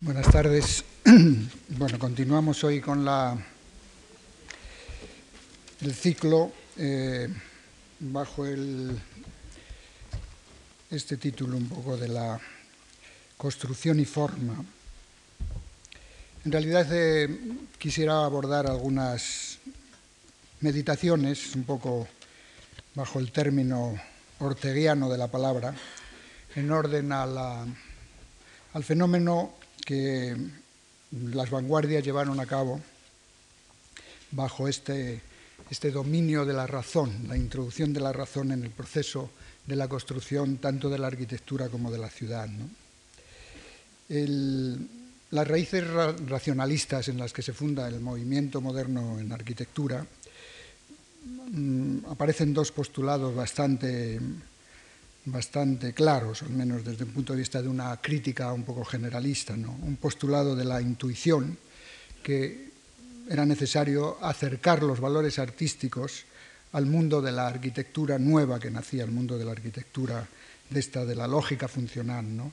Buenas tardes. Bueno, continuamos hoy con la, el ciclo eh, bajo el, este título un poco de la construcción y forma. En realidad eh, quisiera abordar algunas meditaciones un poco bajo el término orteguiano de la palabra, en orden a al fenómeno que las vanguardias llevaron a cabo bajo este, este dominio de la razón, la introducción de la razón en el proceso de la construcción tanto de la arquitectura como de la ciudad. las raíces racionalistas en las que se funda el movimiento moderno en arquitectura mm, aparecen dos postulados bastante bastante claros, al menos desde el punto de vista de una crítica un poco generalista, ¿no? un postulado de la intuición que era necesario acercar los valores artísticos al mundo de la arquitectura nueva que nacía, el mundo de la arquitectura de esta, de la lógica funcional. ¿no?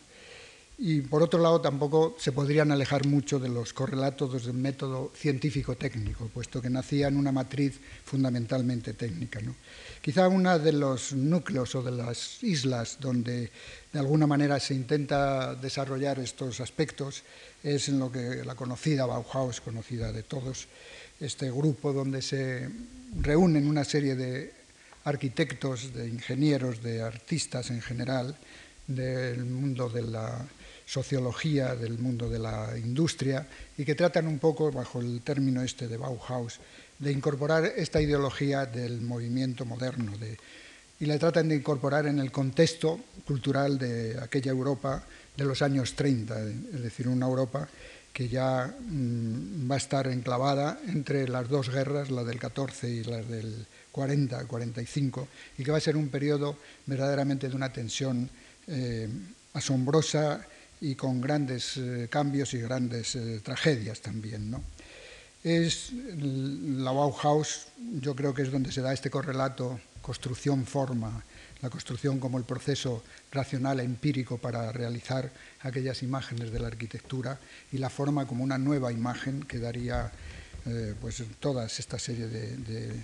Y por otro lado, tampoco se podrían alejar mucho de los correlatos del método científico-técnico, puesto que nacía en una matriz fundamentalmente técnica. ¿no? Quizá uno de los núcleos o de las islas donde de alguna manera se intenta desarrollar estos aspectos es en lo que la conocida Bauhaus, conocida de todos, este grupo donde se reúnen una serie de arquitectos, de ingenieros, de artistas en general, del mundo de la sociología del mundo de la industria y que tratan un poco, bajo el término este de Bauhaus, de incorporar esta ideología del movimiento moderno y la tratan de incorporar en el contexto cultural de aquella Europa de los años 30, es decir, una Europa que ya mm, va a estar enclavada entre las dos guerras, la del 14 y la del 40, 45, y que va a ser un periodo verdaderamente de una tensión eh, asombrosa y con grandes eh, cambios y grandes eh, tragedias también. ¿no? Es la Bauhaus, yo creo que es donde se da este correlato construcción-forma, la construcción como el proceso racional empírico para realizar aquellas imágenes de la arquitectura y la forma como una nueva imagen que daría eh, pues, toda esta serie de,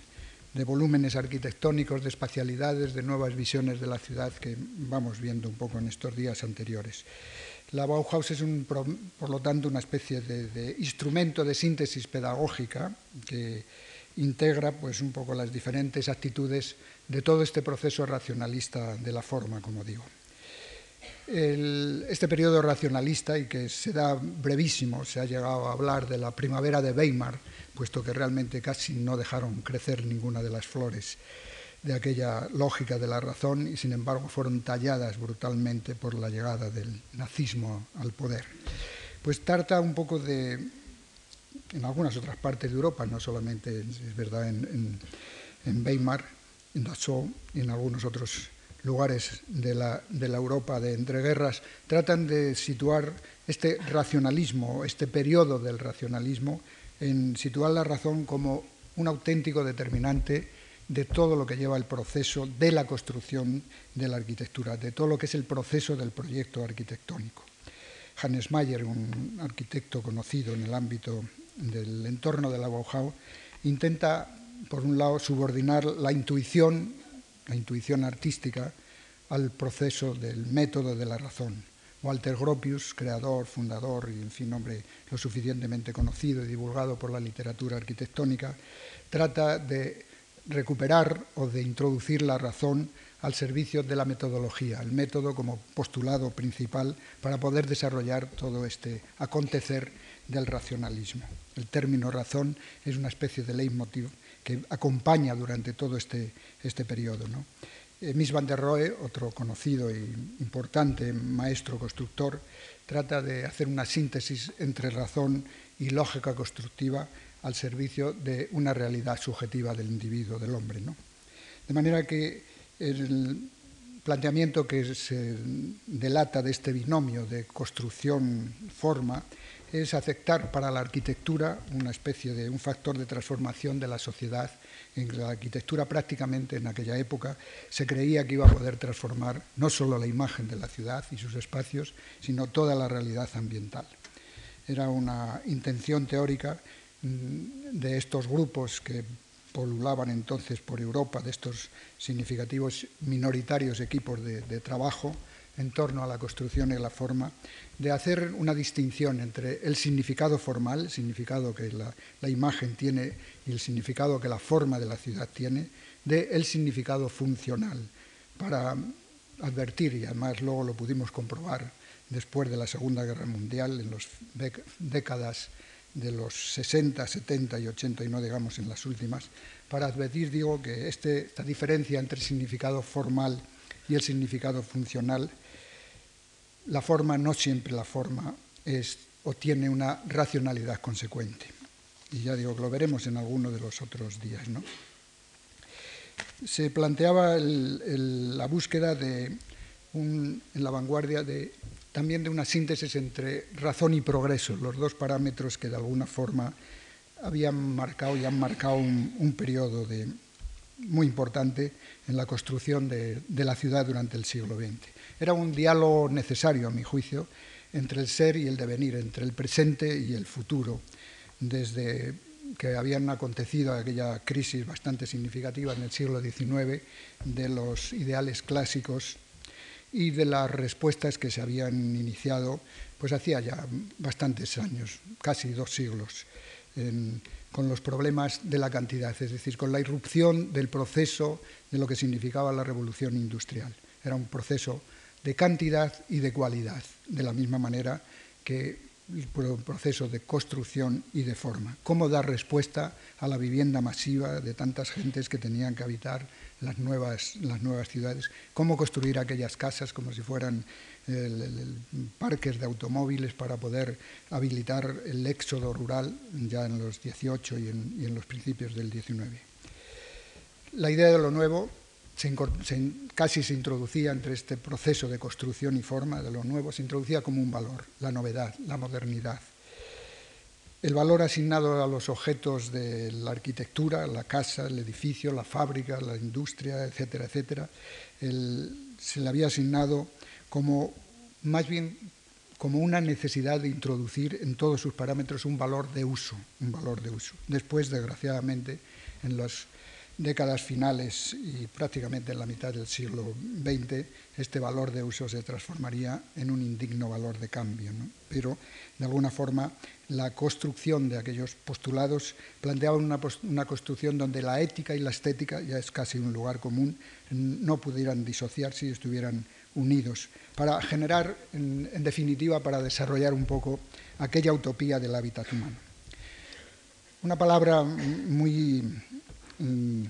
de volúmenes arquitectónicos, de espacialidades, de nuevas visiones de la ciudad que vamos viendo un poco en estos días anteriores. La Bauhaus es, por lo tanto, una especie de, instrumento de síntesis pedagógica que integra pues, un poco las diferentes actitudes de todo este proceso racionalista de la forma, como digo. este periodo racionalista, y que se da brevísimo, se ha llegado a hablar de la primavera de Weimar, puesto que realmente casi no dejaron crecer ninguna de las flores de aquella lógica de la razón y sin embargo fueron talladas brutalmente por la llegada del nazismo al poder. Pues trata un poco de, en algunas otras partes de Europa, no solamente es verdad en, Weimar, en Dachau y en algunos otros lugares de la, de la, Europa de entreguerras, tratan de situar este racionalismo, este periodo del racionalismo, en situar la razón como un auténtico determinante de todo lo que lleva el proceso de la construcción de la arquitectura, de todo lo que es el proceso del proyecto arquitectónico. Hannes Mayer, un arquitecto conocido en el ámbito del entorno de la Bauhaus, intenta, por un lado, subordinar la intuición, la intuición artística, al proceso del método de la razón. Walter Gropius, creador, fundador y, en fin, hombre lo suficientemente conocido y divulgado por la literatura arquitectónica, trata de recuperar o de introducir la razón al servicio de la metodología, el método como postulado principal para poder desarrollar todo este acontecer del racionalismo. El término razón es una especie de leitmotiv que acompaña durante todo este, este periodo. ¿no? Eh, van der Rohe, otro conocido e importante maestro constructor, trata de hacer una síntesis entre razón y lógica constructiva al servicio de una realidad subjetiva del individuo, del hombre. ¿no? De manera que el planteamiento que se delata de este binomio de construcción-forma es aceptar para la arquitectura una especie de un factor de transformación de la sociedad. En la arquitectura prácticamente en aquella época se creía que iba a poder transformar no solo la imagen de la ciudad y sus espacios, sino toda la realidad ambiental. era una intención teórica de estos grupos que polulaban entonces por Europa, de estos significativos minoritarios equipos de, trabajo en torno a la construcción y la forma, de hacer una distinción entre el significado formal, significado que la, imagen tiene y el significado que la forma de la ciudad tiene, de el significado funcional, para advertir, y además luego lo pudimos comprobar después de la Segunda Guerra Mundial, en las décadas de los 60, 70 y 80 y no digamos en las últimas, para advertir, digo, que este, esta diferencia entre el significado formal y el significado funcional, la forma no siempre la forma es o tiene una racionalidad consecuente. Y ya digo lo veremos en alguno de los otros días. ¿no? Se planteaba la búsqueda de un, en la vanguardia de también de una síntesis entre razón y progreso, los dos parámetros que de alguna forma habían marcado y han marcado un, periodo de, muy importante en la construcción de, la ciudad durante el siglo XX. Era un diálogo necesario, a mi juicio, entre el ser y el devenir, entre el presente y el futuro, desde que habían acontecido aquella crisis bastante significativa en el siglo XIX de los ideales clásicos y de las respuestas que se habían iniciado pues hacía ya bastantes años, casi dos siglos, con los problemas de la cantidad, es decir, con la irrupción del proceso de lo que significaba la revolución industrial. Era un proceso de cantidad y de cualidad, de la misma manera que el proceso de construcción y de forma. Cómo dar respuesta a la vivienda masiva de tantas gentes que tenían que habitar las nuevas, las nuevas ciudades, cómo construir aquellas casas como si fueran parques de automóviles para poder habilitar el éxodo rural ya en los 18 y en, los principios del 19. La idea de lo nuevo casi se introducía entre este proceso de construcción y forma de lo nuevo, se introducía como un valor, la novedad, la modernidad el valor asignado a los objetos de la arquitectura, la casa, el edificio, la fábrica, la industria, etcétera, etcétera, se le había asignado como más bien como una necesidad de introducir en todos sus parámetros un valor de uso, un valor de uso. Después, desgraciadamente, en las décadas finales y prácticamente en la mitad del siglo XX, este valor de uso se transformaría en un indigno valor de cambio. Pero, de alguna forma, la construcción de aquellos postulados planteaba una, una, construcción donde la ética y la estética, ya es casi un lugar común, no pudieran disociarse y estuvieran unidos, para generar, en, en definitiva, para desarrollar un poco aquella utopía del hábitat humano. Una palabra muy Mm,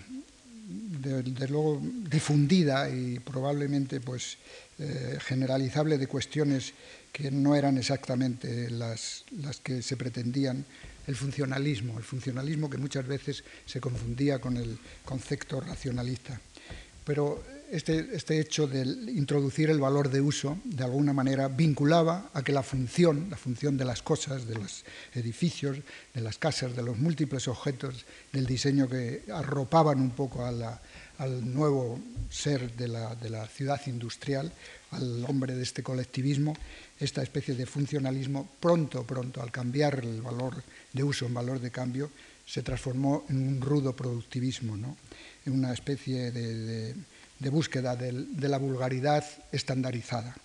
de, luego difundida y probablemente pues eh, generalizable de cuestiones que no eran exactamente las, las que se pretendían el funcionalismo, el funcionalismo que muchas veces se confundía con el concepto racionalista. Pero este, este, hecho de introducir el valor de uso, de alguna manera, vinculaba a que la función, la función de las cosas, de los edificios, de las casas, de los múltiples objetos del diseño que arropaban un poco al nuevo ser de la, de la ciudad industrial, al hombre de este colectivismo, esta especie de funcionalismo, pronto, pronto, al cambiar el valor de uso en valor de cambio, se transformó en un rudo productivismo, ¿no? en una especie de de búsqueda de, la vulgaridad estandarizada.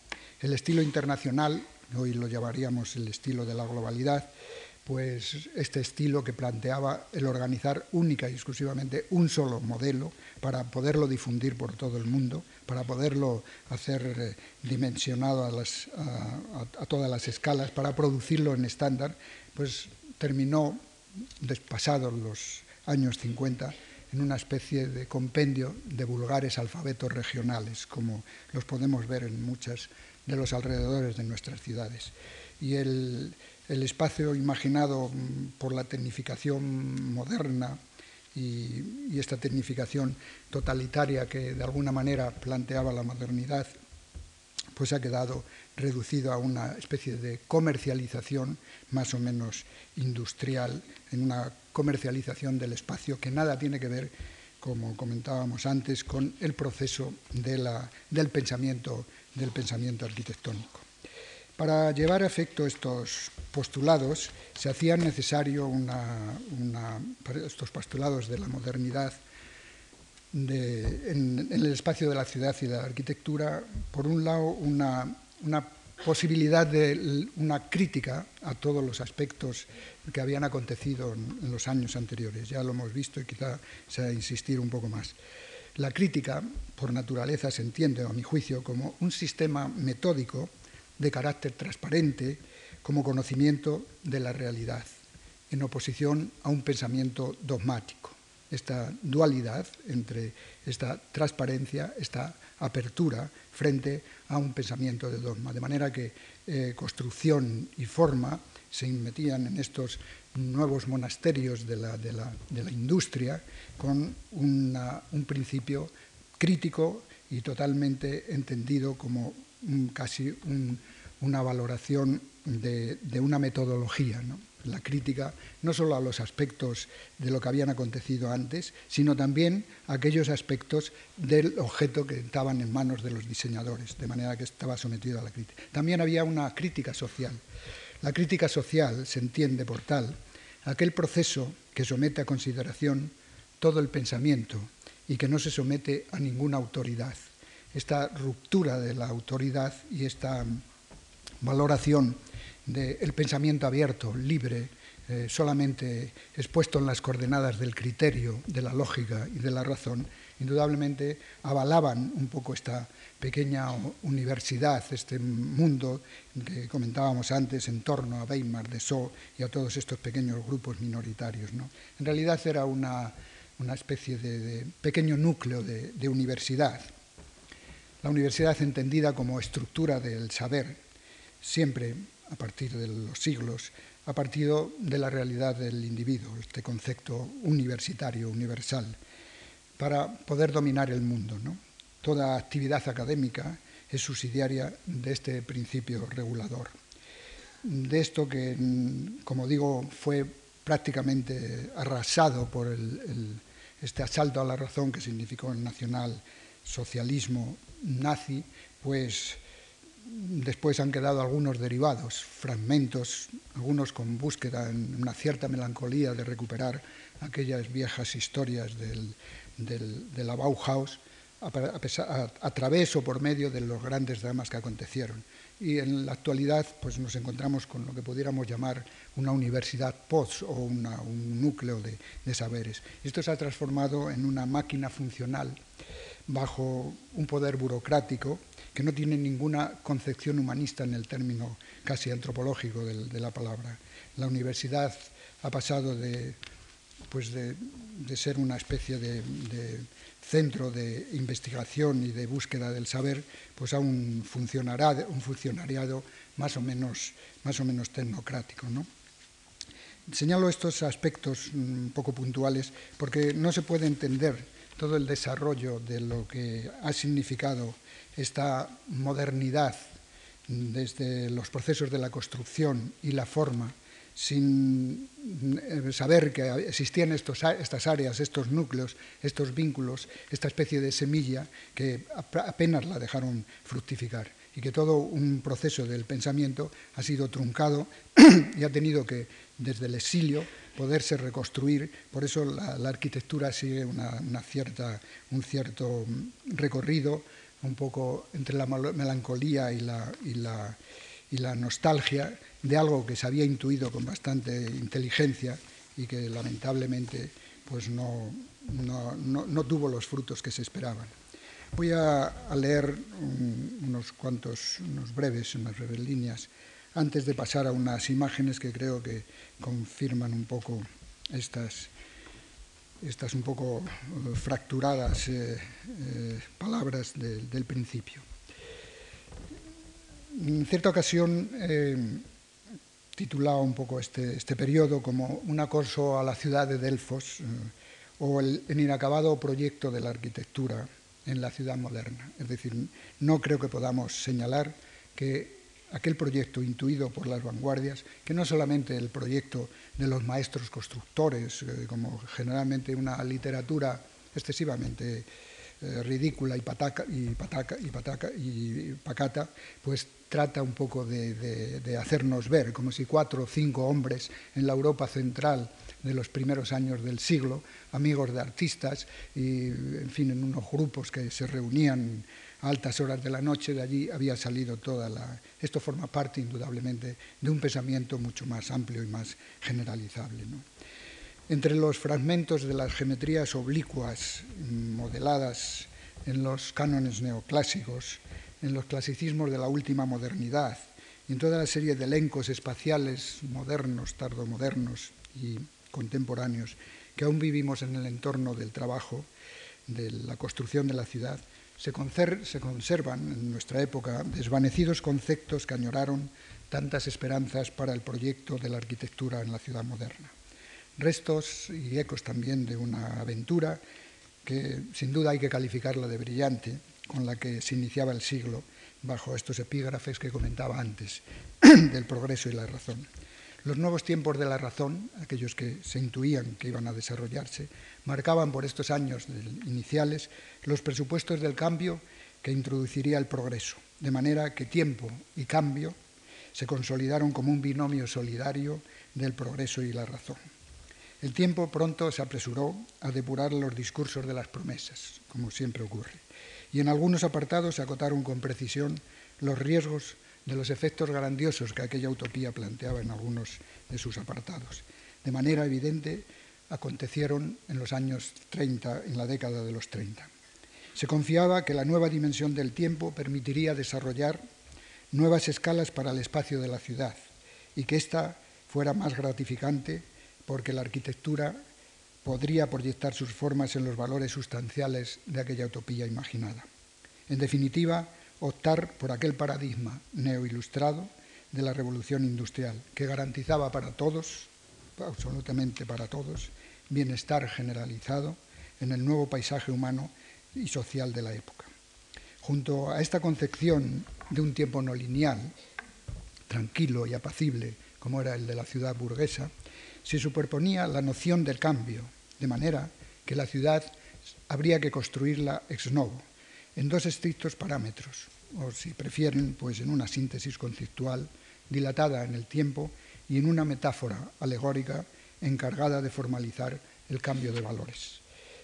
El estilo internacional, hoy lo llamaríamos el estilo de la globalidad, pues este estilo que planteaba el organizar única y exclusivamente un solo modelo para poderlo difundir por todo el mundo, para poderlo hacer eh, dimensionado a, a, todas las escalas, para producirlo en estándar, pues terminó, despasados los años 50, en una especie de compendio de vulgares alfabetos regionales, como los podemos ver en muchos de los alrededores de nuestras ciudades. Y el, espacio imaginado por la tecnificación moderna y, y, esta tecnificación totalitaria que de alguna manera planteaba la modernidad, pues ha quedado reducido a una especie de comercialización más o menos industrial, en una comercialización del espacio que nada tiene que ver, como comentábamos antes, con el proceso del, pensamiento, del pensamiento arquitectónico. Para llevar a efecto estos postulados se hacía necesario estos postulados de la modernidad en, el espacio de la ciudad y de la arquitectura, por un lado, una, posibilidad de una crítica a todos los aspectos que habían acontecido en, los años anteriores. Ya lo hemos visto y quizá sea insistir un poco más. La crítica, por naturaleza, se entiende, a mi juicio, como un sistema metódico de carácter transparente, como conocimiento de la realidad, en oposición a un pensamiento dogmático esta dualidad entre esta transparencia, esta apertura frente a un pensamiento de dogma. De manera que eh, construcción y forma se metían en estos nuevos monasterios de la, industria con un principio crítico y totalmente entendido como casi una valoración de, una metodología la crítica no solo a los aspectos de lo que habían acontecido antes, sino también a aquellos aspectos del objeto que estaban en manos de los diseñadores, de manera que estaba sometido a la crítica. También había una crítica social. La crítica social se entiende por tal aquel proceso que somete a consideración todo el pensamiento y que no se somete a ninguna autoridad. Esta ruptura de la autoridad y esta valoración del pensamiento abierto, libre, eh, solamente expuesto en las coordenadas del criterio, de la lógica y de la razón, indudablemente avalaban un poco esta pequeña universidad, este mundo que comentábamos antes en torno a Weimar, de So y a todos estos pequeños grupos minoritarios. En realidad era una, especie de, pequeño núcleo de universidad. La universidad entendida como estructura del saber, siempre a partir de los siglos, a partir de la realidad del individuo, este concepto universitario, universal, para poder dominar el mundo. Toda actividad académica es subsidiaria de este principio regulador. De esto que, como digo, fue prácticamente arrasado por este asalto a la razón que significó el nacional socialismo nazi, pues Después han quedado algunos derivados, fragmentos, algunos con búsqueda en una cierta melancolía de recuperar aquellas viejas historias de la Bauhaus a, través o por medio de los grandes dramas que acontecieron. Y en la actualidad pues, nos encontramos con lo que pudiéramos llamar una universidad post o un núcleo de, de saberes. Esto se ha transformado en una máquina funcional bajo un poder burocrático que no tiene ninguna concepción humanista en el término casi antropológico de, la palabra. La universidad ha pasado de, pues de, ser una especie de, centro de investigación y de búsqueda del saber pues a un funcionariado, un funcionariado más, o menos, más o menos tecnocrático. ¿no? Señalo estos aspectos un poco puntuales porque no se puede entender todo el desarrollo de lo que ha significado esta modernidad desde los procesos de la construcción y la forma, sin eh, saber que existían estas áreas, estos núcleos, estos vínculos, esta especie de semilla que apenas la dejaron fructificar y que todo un proceso del pensamiento ha sido truncado y ha tenido que, desde el exilio, poderse reconstruir. Por eso la, arquitectura sigue una cierta, un cierto recorrido un poco entre la melancolía y la, y la, y la nostalgia de algo que se había intuido con bastante inteligencia y que lamentablemente pues no, no, no, tuvo los frutos que se esperaban. Voy a, leer unos cuantos, unos breves, unas breves líneas, antes de pasar a unas imágenes que creo que confirman un poco estas, estas un poco eh, fracturadas eh, eh, palabras del principio. En cierta ocasión titulaba un poco este, este, periodo como un acoso a la ciudad de Delfos o el, el inacabado proyecto de la arquitectura en la ciudad moderna. Es decir, no creo que podamos señalar que aquel proyecto intuido por las vanguardias, que no solamente el proyecto de los maestros constructores, eh, como generalmente una literatura excesivamente eh, ridícula y, pataca, y, pataca, y, pataca, y pacata, pues trata un poco de, de, hacernos ver, como si cuatro o cinco hombres en la Europa central de los primeros años del siglo, amigos de artistas y, en fin, en unos grupos que se reunían altas horas de la noche, de allí había salido toda la... Esto forma parte, indudablemente, de un pensamiento mucho más amplio y más generalizable. Entre los fragmentos de las geometrías oblicuas modeladas en los cánones neoclásicos, en los clasicismos de la última modernidad y en toda la serie de elencos espaciales modernos, tardomodernos y contemporáneos que aún vivimos en el entorno del trabajo, de la construcción de la ciudad, se, se conservan en nuestra época desvanecidos conceptos que añoraron tantas esperanzas para el proyecto de la arquitectura en la ciudad moderna. Restos y ecos también de una aventura que sin duda hay que calificarla de brillante, con la que se iniciaba el siglo bajo estos epígrafes que comentaba antes, del progreso y la razón. Los nuevos tiempos de la razón, aquellos que se intuían que iban a desarrollarse, marcaban por estos años iniciales los presupuestos del cambio que introduciría el progreso, de manera que tiempo y cambio se consolidaron como un binomio solidario del progreso y la razón. El tiempo pronto se apresuró a depurar los discursos de las promesas, como siempre ocurre, y en algunos apartados se acotaron con precisión los riesgos de los efectos grandiosos que aquella utopía planteaba en algunos de sus apartados. De manera evidente, acontecieron en los años 30, en la década de los 30. Se confiaba que la nueva dimensión del tiempo permitiría desarrollar nuevas escalas para el espacio de la ciudad y que ésta fuera más gratificante porque la arquitectura podría proyectar sus formas en los valores sustanciales de aquella utopía imaginada. En definitiva, optar por aquel paradigma neoilustrado de la revolución industrial, que garantizaba para todos, absolutamente para todos, bienestar generalizado en el nuevo paisaje humano y social de la época. Junto a esta concepción de un tiempo no lineal, tranquilo y apacible, como era el de la ciudad burguesa, se superponía la noción del cambio, de manera que la ciudad habría que construirla ex novo, en dos estrictos parámetros, o si prefieren, pues en una síntesis conceptual dilatada en el tiempo y en una metáfora alegórica encargada de formalizar el cambio de valores.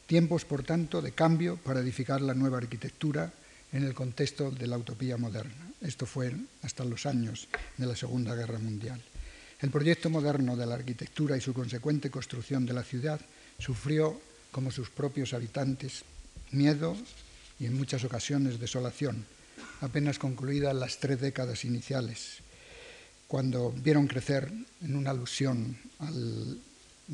Tiempos, por tanto, de cambio para edificar la nueva arquitectura en el contexto de la utopía moderna. Esto fue hasta los años de la Segunda Guerra Mundial. El proyecto moderno de la arquitectura y su consecuente construcción de la ciudad sufrió, como sus propios habitantes, miedo y en muchas ocasiones desolación, apenas concluidas las tres décadas iniciales, cuando vieron crecer, en una alusión a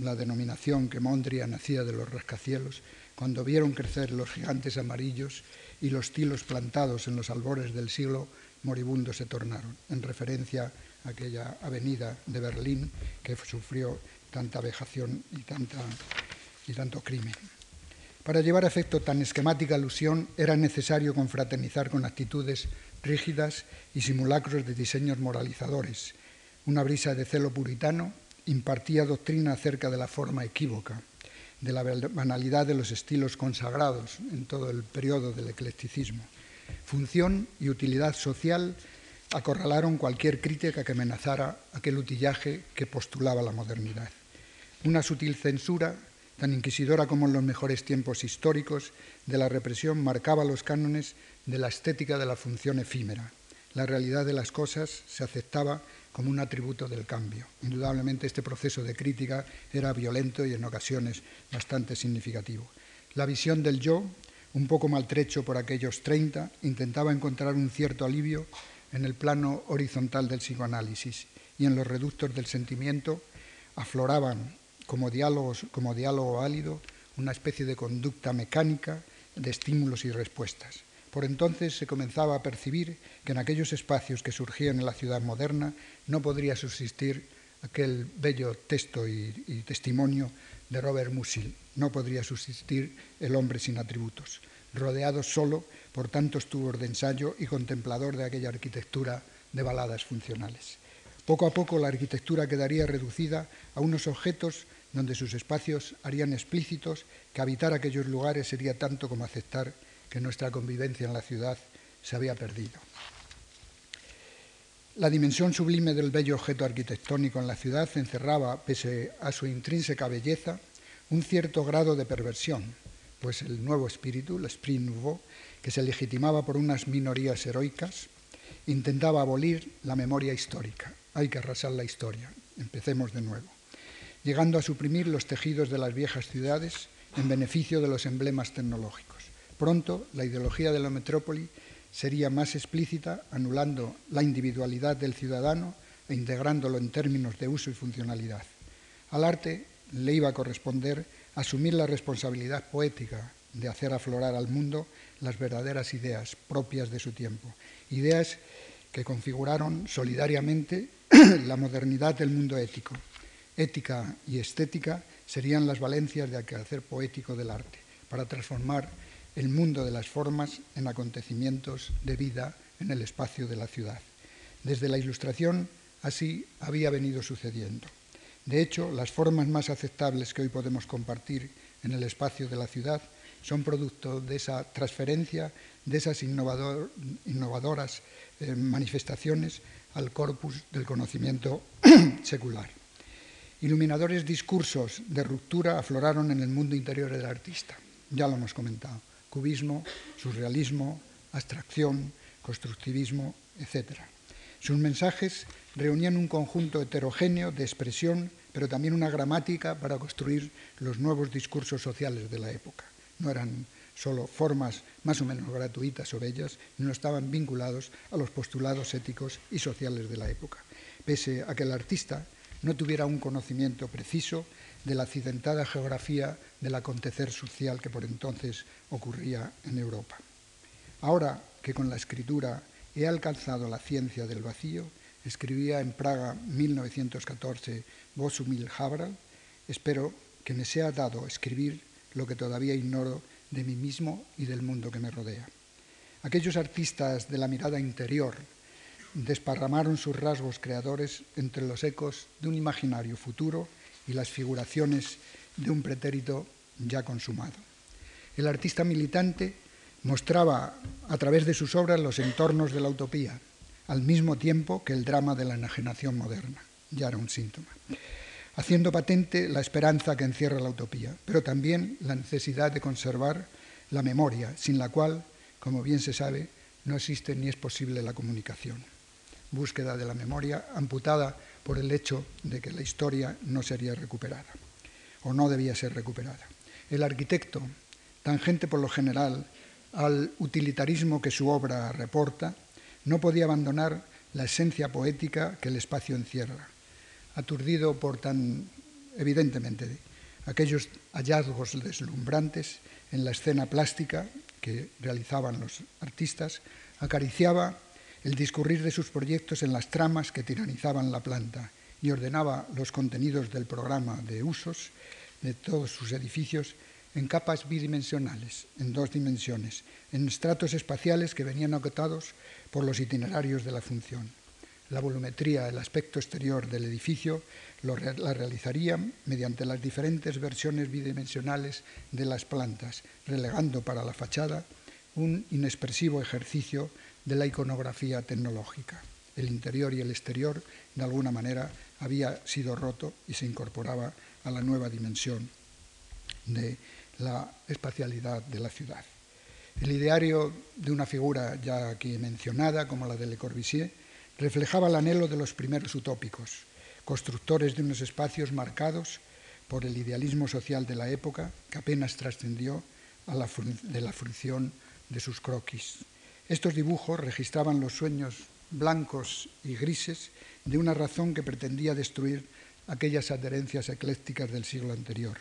la denominación que Mondrian hacía de los rascacielos, cuando vieron crecer los gigantes amarillos y los tilos plantados en los albores del siglo moribundo se tornaron, en referencia aquella avenida de Berlín que sufrió tanta vejación y, tanta, y tanto crimen. Para llevar a efecto tan esquemática alusión era necesario confraternizar con actitudes rígidas y simulacros de diseños moralizadores. Una brisa de celo puritano impartía doctrina acerca de la forma equívoca, de la banalidad de los estilos consagrados en todo el periodo del eclecticismo. Función y utilidad social acorralaron cualquier crítica que amenazara aquel utillaje que postulaba la modernidad. Una sutil censura, tan inquisidora como en los mejores tiempos históricos de la represión, marcaba los cánones de la estética de la función efímera. La realidad de las cosas se aceptaba como un atributo del cambio. Indudablemente este proceso de crítica era violento y en ocasiones bastante significativo. La visión del yo, un poco maltrecho por aquellos 30, intentaba encontrar un cierto alivio en el plano horizontal del psicoanálisis y en los reductos del sentimiento afloraban como, diálogos, como diálogo válido una especie de conducta mecánica de estímulos y respuestas. Por entonces se comenzaba a percibir que en aquellos espacios que surgían en la ciudad moderna no podría subsistir aquel bello texto y, y testimonio de Robert Musil, no podría subsistir el hombre sin atributos, rodeado solo por tantos tubos de ensayo y contemplador de aquella arquitectura de baladas funcionales. Poco a poco la arquitectura quedaría reducida a unos objetos donde sus espacios harían explícitos que habitar aquellos lugares sería tanto como aceptar que nuestra convivencia en la ciudad se había perdido. La dimensión sublime del bello objeto arquitectónico en la ciudad encerraba, pese a su intrínseca belleza, un cierto grado de perversión, pues el nuevo espíritu, el esprit nouveau, que se legitimaba por unas minorías heroicas, intentaba abolir la memoria histórica. Hay que arrasar la historia. Empecemos de nuevo. Llegando a suprimir los tejidos de las viejas ciudades en beneficio de los emblemas tecnológicos. Pronto, la ideología de la metrópoli sería más explícita, anulando la individualidad del ciudadano e integrándolo en términos de uso y funcionalidad. Al arte le iba a corresponder asumir la responsabilidad poética de hacer aflorar al mundo las verdaderas ideas propias de su tiempo, ideas que configuraron solidariamente la modernidad del mundo ético. Ética y estética serían las valencias de hacer poético del arte, para transformar el mundo de las formas en acontecimientos de vida en el espacio de la ciudad. Desde la Ilustración así había venido sucediendo. De hecho, las formas más aceptables que hoy podemos compartir en el espacio de la ciudad son producto de esa transferencia, de esas innovadoras eh, manifestaciones al corpus del conocimiento secular. Iluminadores discursos de ruptura afloraron en el mundo interior del artista, ya lo hemos comentado cubismo, surrealismo, abstracción, constructivismo, etc. Sus mensajes reunían un conjunto heterogéneo de expresión, pero también una gramática para construir los nuevos discursos sociales de la época. No eran solo formas más o menos gratuitas sobre ellas, no estaban vinculados a los postulados éticos y sociales de la época, pese a que el artista no tuviera un conocimiento preciso de la accidentada geografía del acontecer social que por entonces ocurría en Europa. Ahora que con la escritura he alcanzado la ciencia del vacío, escribía en Praga 1914 Bosumil Habral, espero que me sea dado escribir lo que todavía ignoro de mí mismo y del mundo que me rodea. Aquellos artistas de la mirada interior desparramaron sus rasgos creadores entre los ecos de un imaginario futuro y las figuraciones de un pretérito ya consumado. El artista militante mostraba a través de sus obras los entornos de la utopía, al mismo tiempo que el drama de la enajenación moderna. Ya era un síntoma. Haciendo patente la esperanza que encierra la utopía, pero también la necesidad de conservar la memoria, sin la cual, como bien se sabe, no existe ni es posible la comunicación. Búsqueda de la memoria amputada por el hecho de que la historia no sería recuperada o no debía ser recuperada. El arquitecto, tangente por lo general al utilitarismo que su obra reporta, no podía abandonar la esencia poética que el espacio encierra. Aturdido por tan evidentemente aquellos hallazgos deslumbrantes en la escena plástica que realizaban los artistas, acariciaba el discurrir de sus proyectos en las tramas que tiranizaban la planta y ordenaba los contenidos del programa de usos de todos sus edificios en capas bidimensionales, en dos dimensiones, en estratos espaciales que venían acotados por los itinerarios de la función. La volumetría, el aspecto exterior del edificio, la realizaría mediante las diferentes versiones bidimensionales de las plantas, relegando para la fachada un inexpresivo ejercicio de la iconografía tecnológica. El interior y el exterior, de alguna manera, había sido roto y se incorporaba a la nueva dimensión de la espacialidad de la ciudad. El ideario de una figura ya aquí mencionada, como la de Le Corbusier, reflejaba el anhelo de los primeros utópicos, constructores de unos espacios marcados por el idealismo social de la época que apenas trascendió de la fruición de sus croquis. Estos dibujos registraban los sueños blancos y grises de una razón que pretendía destruir aquellas adherencias eclécticas del siglo anterior.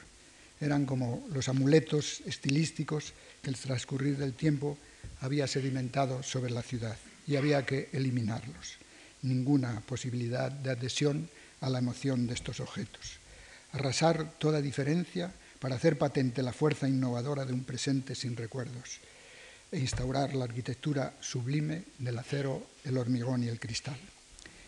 Eran como los amuletos estilísticos que el transcurrir del tiempo había sedimentado sobre la ciudad y había que eliminarlos. Ninguna posibilidad de adhesión a la emoción de estos objetos. Arrasar toda diferencia para hacer patente la fuerza innovadora de un presente sin recuerdos e instaurar la arquitectura sublime del acero, el hormigón y el cristal.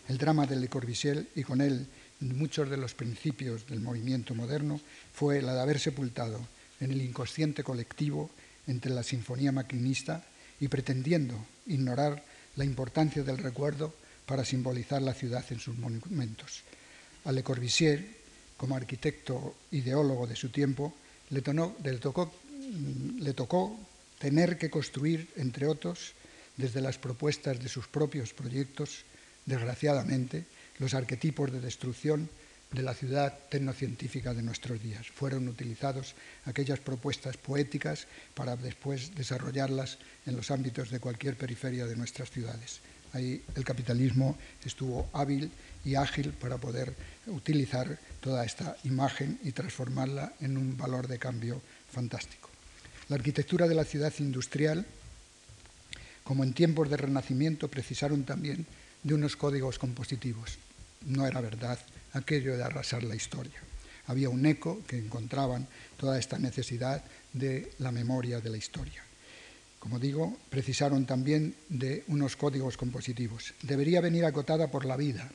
El drama de Le Corbusier y con él muchos de los principios del movimiento moderno fue la de haber sepultado en el inconsciente colectivo, entre la sinfonía maquinista y pretendiendo ignorar la importancia del recuerdo para simbolizar la ciudad en sus monumentos. A Le Corbusier, como arquitecto ideólogo de su tiempo, le, tocó, le tocó tener que construir, entre otros, desde las propuestas de sus propios proyectos, desgraciadamente, los arquetipos de destrucción de la ciudad tecnocientífica de nuestros días. Fueron utilizados aquellas propuestas poéticas para después desarrollarlas en los ámbitos de cualquier periferia de nuestras ciudades. Ahí el capitalismo estuvo hábil y ágil para poder utilizar toda esta imagen y transformarla en un valor de cambio fantástico. La arquitectura de la ciudad industrial, como en tiempos de renacimiento, precisaron también de unos códigos compositivos. No era verdad aquello de arrasar la historia. Había un eco que encontraban toda esta necesidad de la memoria de la historia. Como digo, precisaron también de unos códigos compositivos. Debería venir acotada por la vida,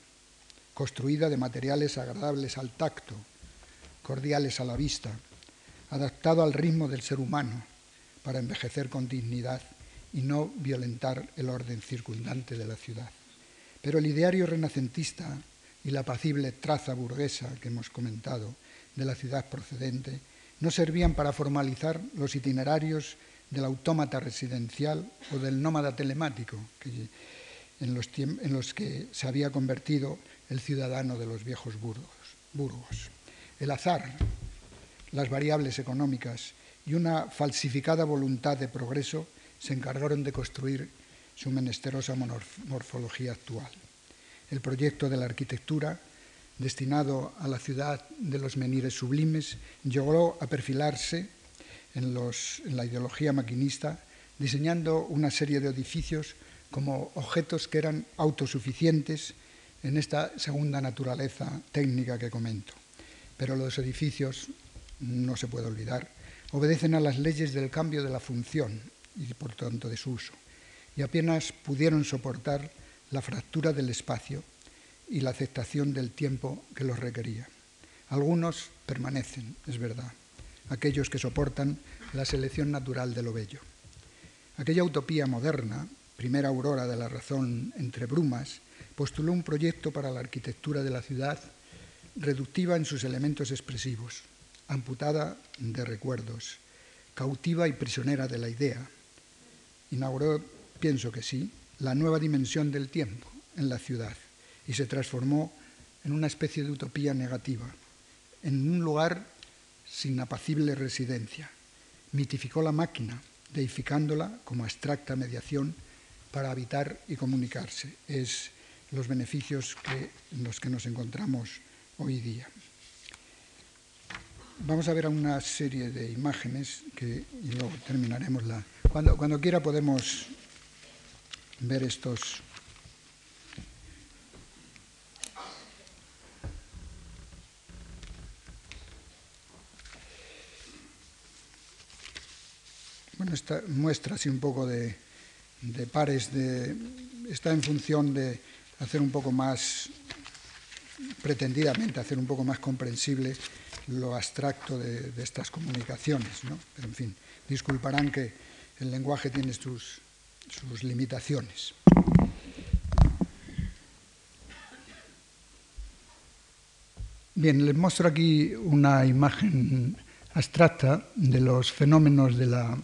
construida de materiales agradables al tacto, cordiales a la vista, adaptado al ritmo del ser humano para envejecer con dignidad y no violentar el orden circundante de la ciudad. Pero el ideario renacentista y la apacible traza burguesa que hemos comentado de la ciudad procedente no servían para formalizar los itinerarios del autómata residencial o del nómada telemático en, los en los que se había convertido el ciudadano de los viejos burgos. El azar, las variables económicas y una falsificada voluntad de progreso se encargaron de construir su menesterosa morfología actual. El proyecto de la arquitectura, destinado a la ciudad de los menires sublimes, llegó a perfilarse en, en la ideología maquinista, diseñando una serie de edificios como objetos que eran autosuficientes en esta segunda naturaleza técnica que comento. Pero los edificios, no se puede olvidar, obedecen a las leyes del cambio de la función y por tanto de su uso, y apenas pudieron soportar la fractura del espacio y la aceptación del tiempo que los requería. Algunos permanecen, es verdad, aquellos que soportan la selección natural de lo bello. Aquella utopía moderna, primera aurora de la razón entre brumas, postuló un proyecto para la arquitectura de la ciudad reductiva en sus elementos expresivos, amputada de recuerdos, cautiva y prisionera de la idea. Inauguró, pienso que sí, la nueva dimensión del tiempo en la ciudad y se transformó en una especie de utopía negativa, en un lugar sin apacible residencia. Mitificó la máquina, deificándola como abstracta mediación para habitar y comunicarse. Es los beneficios en los que nos encontramos hoy día. Vamos a ver una serie de imágenes que, y luego terminaremos la... Cuando, cuando quiera podemos ver estos... Bueno, esta muestra así un poco de, de pares de... Está en función de hacer un poco más, pretendidamente, hacer un poco más comprensible lo abstracto de, estas comunicaciones. ¿no? Pero, en fin, disculparán que el lenguaje tiene sus, sus limitaciones. Bien, les muestro aquí una imagen abstracta de los fenómenos de la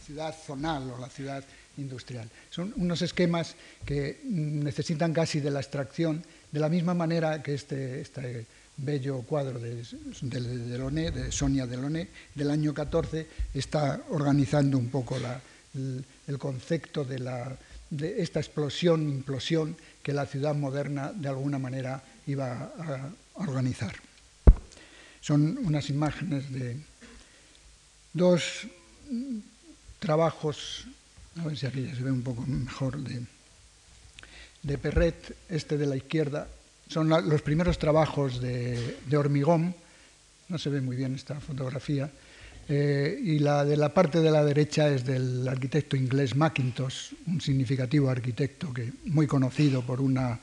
ciudad zonal o la ciudad industrial. Son unos esquemas que necesitan casi de la abstracción, de la misma manera que este, este bello cuadro de, de, Sonia Delaunay, del año 14, está organizando un poco el, concepto de, la, de esta explosión, implosión que la ciudad moderna de alguna manera iba a organizar. Son unas imágenes de dos trabajos, a ver si aquí ya se ve un poco mejor, de, de Perret, este de la izquierda, son los primeros trabajos de, hormigón, no se ve muy bien esta fotografía, eh, y la de la parte de la derecha es del arquitecto inglés Mackintosh, un significativo arquitecto que, muy conocido por una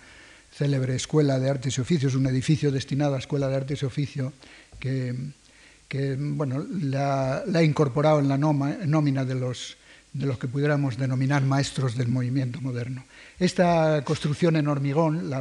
célebre Escuela de Artes y Oficios, un edificio destinado a Escuela de Artes y Oficio que, bueno, la, ha incorporado en la nómina de los, de los que pudiéramos denominar maestros del movimiento moderno. Esta construcción en hormigón,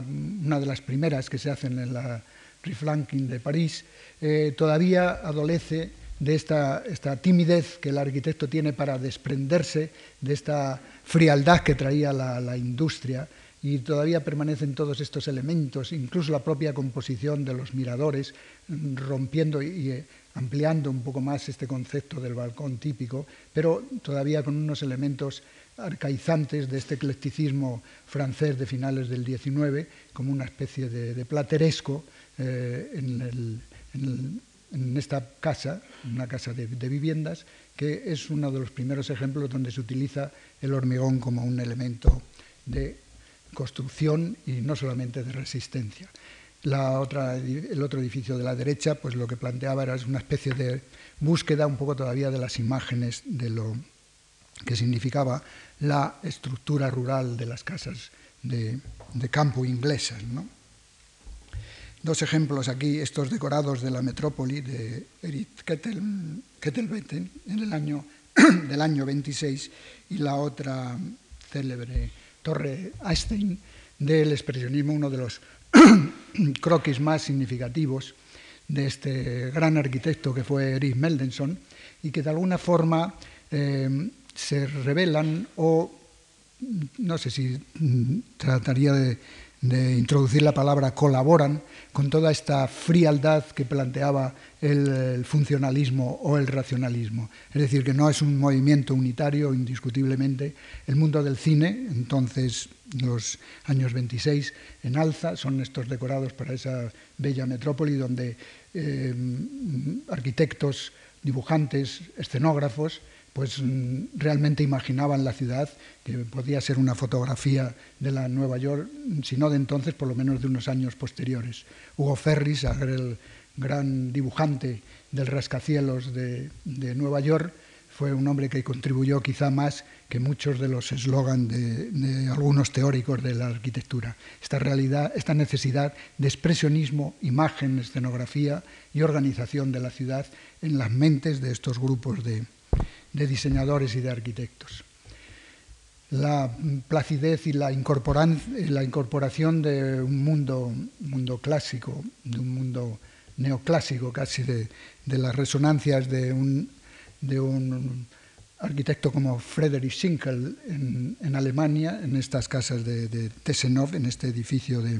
una de las primeras que se hacen en la Riflanking de París, eh, todavía adolece de esta, esta, timidez que el arquitecto tiene para desprenderse de esta frialdad que traía la, industria y todavía permanecen todos estos elementos, incluso la propia composición de los miradores, rompiendo y, eh, ampliando un poco más este concepto del balcón típico, pero todavía con unos elementos arcaizantes de este eclecticismo francés de finales del XIX, como una especie de, plateresco eh, en, esta casa, una casa de, viviendas, que es uno de los primeros ejemplos donde se utiliza el hormigón como un elemento de construcción y no solamente de resistencia. La otra, el otro edificio de la derecha, pues lo que planteaba era una especie de búsqueda un poco todavía de las imágenes de lo que significaba la estructura rural de las casas de, campo inglesas. Dos ejemplos aquí, estos decorados de la metrópoli de Erich Kettelbeten en el año, del año 26 y la otra célebre Torre Einstein del expresionismo, uno de los croquis más significativos de este gran arquitecto que fue Erich Meldenson y que de alguna forma eh, se revelan o no sé si trataría de, introducir la palabra colaboran con toda esta frialdad que planteaba el, funcionalismo o el racionalismo. Es decir, que no es un movimiento unitario, indiscutiblemente. El mundo del cine, entonces los años 26 en alza, son estos decorados para esa bella metrópoli donde eh, arquitectos, dibujantes, escenógrafos, pues mm, realmente imaginaban la ciudad que podía ser una fotografía de la Nueva York, si no de entonces, por lo menos de unos años posteriores. Hugo Ferris, el gran dibujante del rascacielos de, Nueva York, fue un hombre que contribuyó quizá más que muchos de los eslogans de, de, algunos teóricos de la arquitectura. Esta realidad, esta necesidad de expresionismo, imagen, escenografía y organización de la ciudad en las mentes de estos grupos de, de diseñadores y de arquitectos. La placidez y la, incorporación de un mundo, mundo clásico, de un mundo neoclásico casi, de, las resonancias de un, de un, arquitecto como Friedrich Schinkel en, Alemania, en estas casas de, de Tessenov, en este edificio de,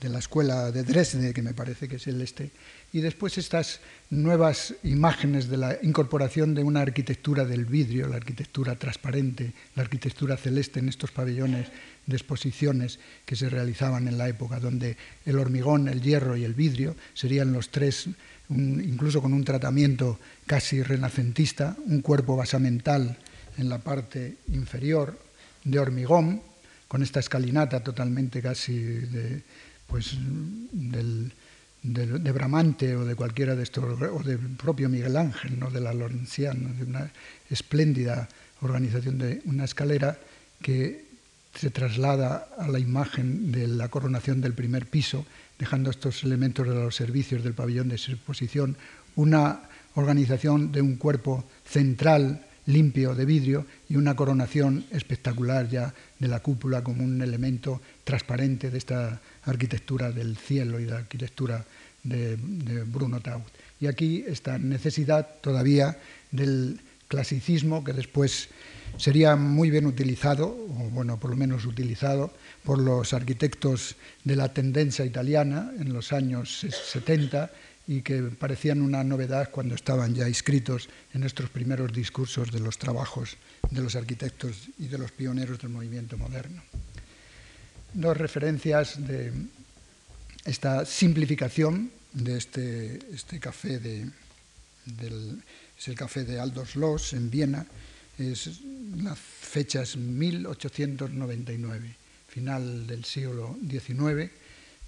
de la escuela de Dresde, que me parece que es el este, y después estas nuevas imágenes de la incorporación de una arquitectura del vidrio, la arquitectura transparente, la arquitectura celeste en estos pabellones de exposiciones que se realizaban en la época, donde el hormigón, el hierro y el vidrio serían los tres, incluso con un tratamiento casi renacentista, un cuerpo basamental en la parte inferior de hormigón, con esta escalinata totalmente casi de pues del, de, Bramante o de cualquiera de estos, o del propio Miguel Ángel, ¿no? de la Lorenciana, de una espléndida organización de una escalera que se traslada a la imagen de la coronación del primer piso, dejando estos elementos de los servicios del pabellón de exposición, una organización de un cuerpo central limpio de vidrio y una coronación espectacular ya de la cúpula como un elemento transparente de esta arquitectura del cielo y de la arquitectura de, Bruno Taut. Y aquí esta necesidad todavía del clasicismo que después sería muy bien utilizado, o bueno, por lo menos utilizado, por los arquitectos de la tendencia italiana en los años 70 y que parecían una novedad cuando estaban ya inscritos en nuestros primeros discursos de los trabajos de los arquitectos y de los pioneros del movimiento moderno. Dos referencias de esta simplificación de este, este café de, es el café de Aldos Loos en Viena, es las fechas 1899, final del siglo XIX,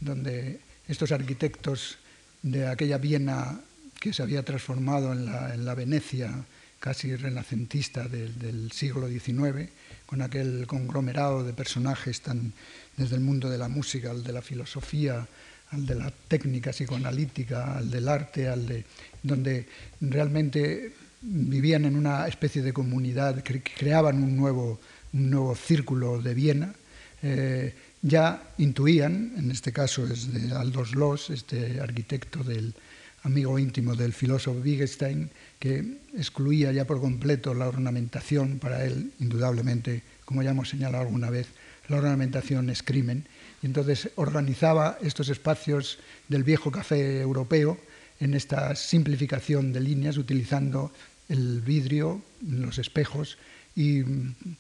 donde estos arquitectos de aquella Viena que se había transformado en la, Venecia casi renacentista del, siglo XIX, con aquel conglomerado de personajes tan desde el mundo de la música, al de la filosofía, al de la técnica psicoanalítica, al del arte, al de donde realmente vivían en una especie de comunidad, creaban un nuevo, un nuevo círculo de Viena. Eh, ya intuían, en este caso es de Aldous Loss, este arquitecto del amigo íntimo del filósofo Wittgenstein, que excluía ya por completo la ornamentación, para él, indudablemente, como ya hemos señalado alguna vez, la ornamentación es crimen, y entonces organizaba estos espacios del viejo café europeo en esta simplificación de líneas, utilizando el vidrio, los espejos y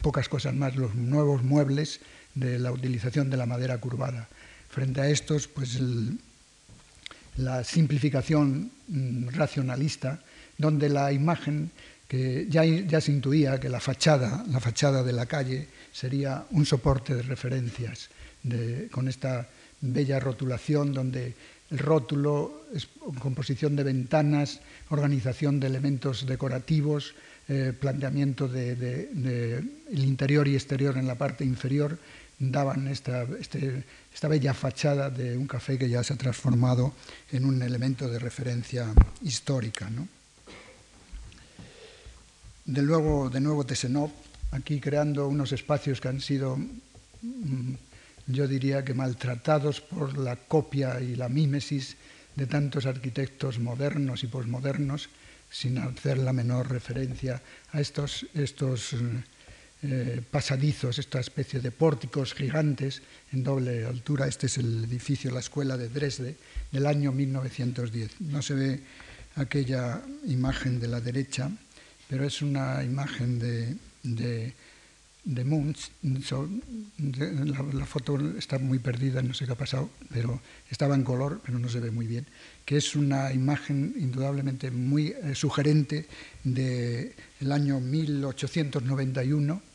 pocas cosas más, los nuevos muebles de la utilización de la madera curvada. Frente a estos, pues la simplificación mm, racionalista, donde la imagen, que ya, ya se intuía que la fachada, la fachada de la calle sería un soporte de referencias, con esta bella rotulación donde el rótulo composición de ventanas, organización de elementos decorativos, eh, planteamiento del de, interior y exterior en la parte inferior, daban esta, este, esta bella fachada de un café que ya se ha transformado en un elemento de referencia histórica. De, luego, de nuevo Tesenov, aquí creando unos espacios que han sido, mm, yo diría que maltratados por la copia y la mímesis de tantos arquitectos modernos y posmodernos, sin hacer la menor referencia a estos, estos eh, pasadizos, esta especie de pórticos gigantes en doble altura. Este es el edificio, la escuela de Dresde, del año 1910. No se ve aquella imagen de la derecha, pero es una imagen de, de, de Munch. la, foto está muy perdida, no sé qué ha pasado, pero estaba en color, pero no se ve muy bien. Que es una imagen indudablemente muy eh, sugerente del año 1891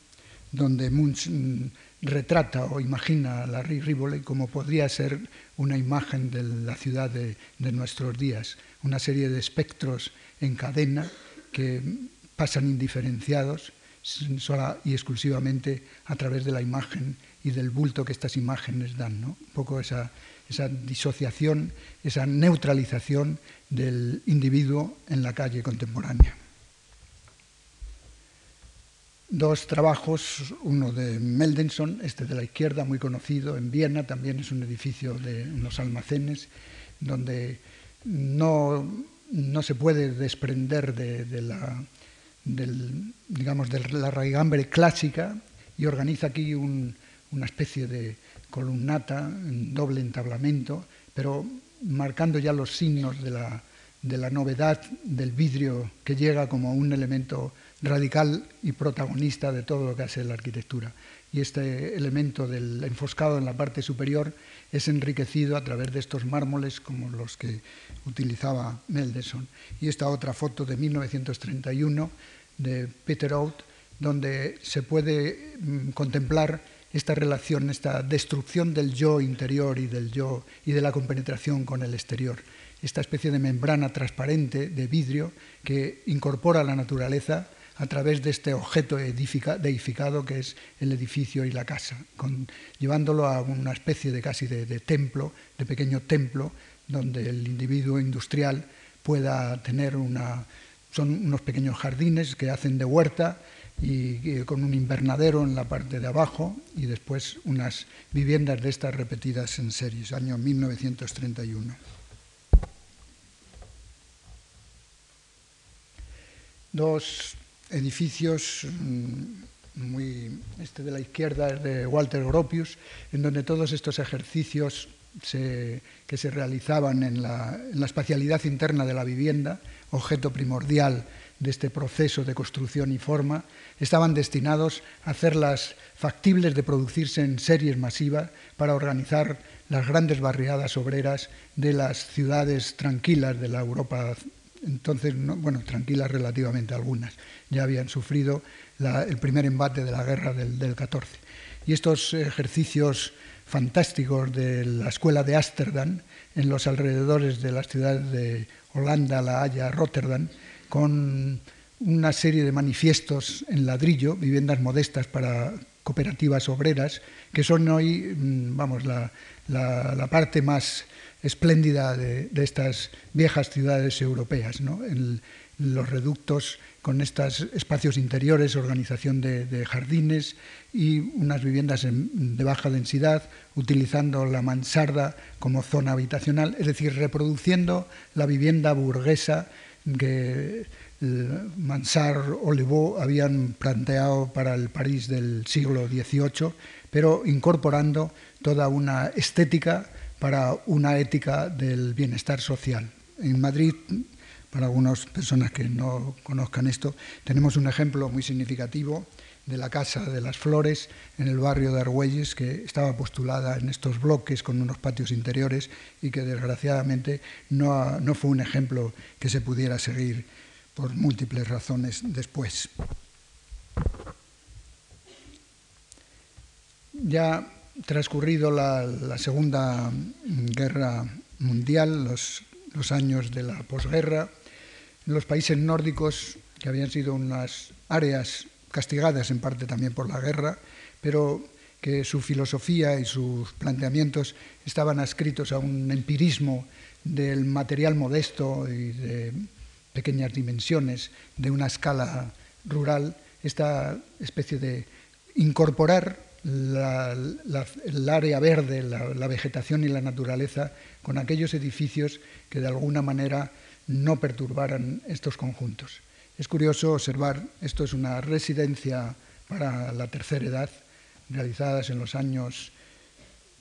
donde Munch mm, retrata o imagina la Rivoli como podría ser una imagen de la ciudad de, nuestros días, una serie de espectros en cadena que pasan indiferenciados sola y exclusivamente a través de la imagen y del bulto que estas imágenes dan. Un poco esa disociación, esa neutralización del individuo en la calle contemporánea dos trabajos, uno de Meldenson, este de la izquierda, muy conocido en Viena, también es un edificio de unos almacenes, donde no, se puede desprender de, la, digamos, de la raigambre clásica y organiza aquí una especie de columnata doble entablamento, pero marcando ya los signos de la, de la novedad del vidrio que llega como un elemento radical y protagonista de todo lo que hace la arquitectura. Y este elemento del enfoscado en la parte superior es enriquecido a través de estos mármoles como los que utilizaba Meldeson. Y esta otra foto de 1931 de Peter Out, donde se puede mm, contemplar esta relación, esta destrucción del yo interior y del yo y de la compenetración con el exterior, esta especie de membrana transparente de vidrio que incorpora la naturaleza a través de este objeto deificado que es el edificio y la casa, llevándolo a una especie de casi de, templo, de pequeño templo, donde el individuo industrial pueda tener una... Son unos pequeños jardines que hacen de huerta y, con un invernadero en la parte de abajo y después unas viviendas de estas repetidas en series, año 1931. Dos edificios mm, muy este de la izquierda es de Walter Gropius, en donde todos estos ejercicios que se realizaban en la, espacialidad interna de la vivienda, objeto primordial de este proceso de construcción y forma, estaban destinados a hacerlas factibles de producirse en series masivas para organizar las grandes barriadas obreras de las ciudades tranquilas de la Europa entonces, bueno, tranquilas relativamente algunas, ya habían sufrido el primer embate de la guerra del, del 14. Y estos ejercicios fantásticos de la escuela de Ámsterdam, en los alrededores de las ciudades de Holanda, La Haya, Rotterdam, con una serie de manifiestos en ladrillo, viviendas modestas para cooperativas obreras, que son hoy, mm, vamos, la, parte más espléndida de, estas viejas ciudades europeas, ¿no? los reductos con estos espacios interiores, organización de, jardines y unas viviendas de baja densidad, utilizando la mansarda como zona habitacional, es decir, reproduciendo la vivienda burguesa que Mansart o Levaux habían planteado para el París del siglo XVIII, pero incorporando toda una estética para una ética del bienestar social. En Madrid para algunas personas que no conozcan esto, tenemos un ejemplo muy significativo de la Casa de las Flores en el barrio de Argüelles, que estaba postulada en estos bloques con unos patios interiores y que desgraciadamente no, no fue un ejemplo que se pudiera seguir por múltiples razones después. Ya transcurrido la, Segunda Guerra Mundial, los años de la posguerra, los países nórdicos, que habían sido unas áreas castigadas en parte también por la guerra, pero que su filosofía y sus planteamientos estaban adscritos a un empirismo del material modesto y de pequeñas dimensiones, de una escala rural, esta especie de incorporar el área verde, la vegetación y la naturaleza con aquellos edificios que de alguna manera no perturbaran estos conjuntos. Es curioso observar, esto es una residencia para la tercera edad, realizadas en los años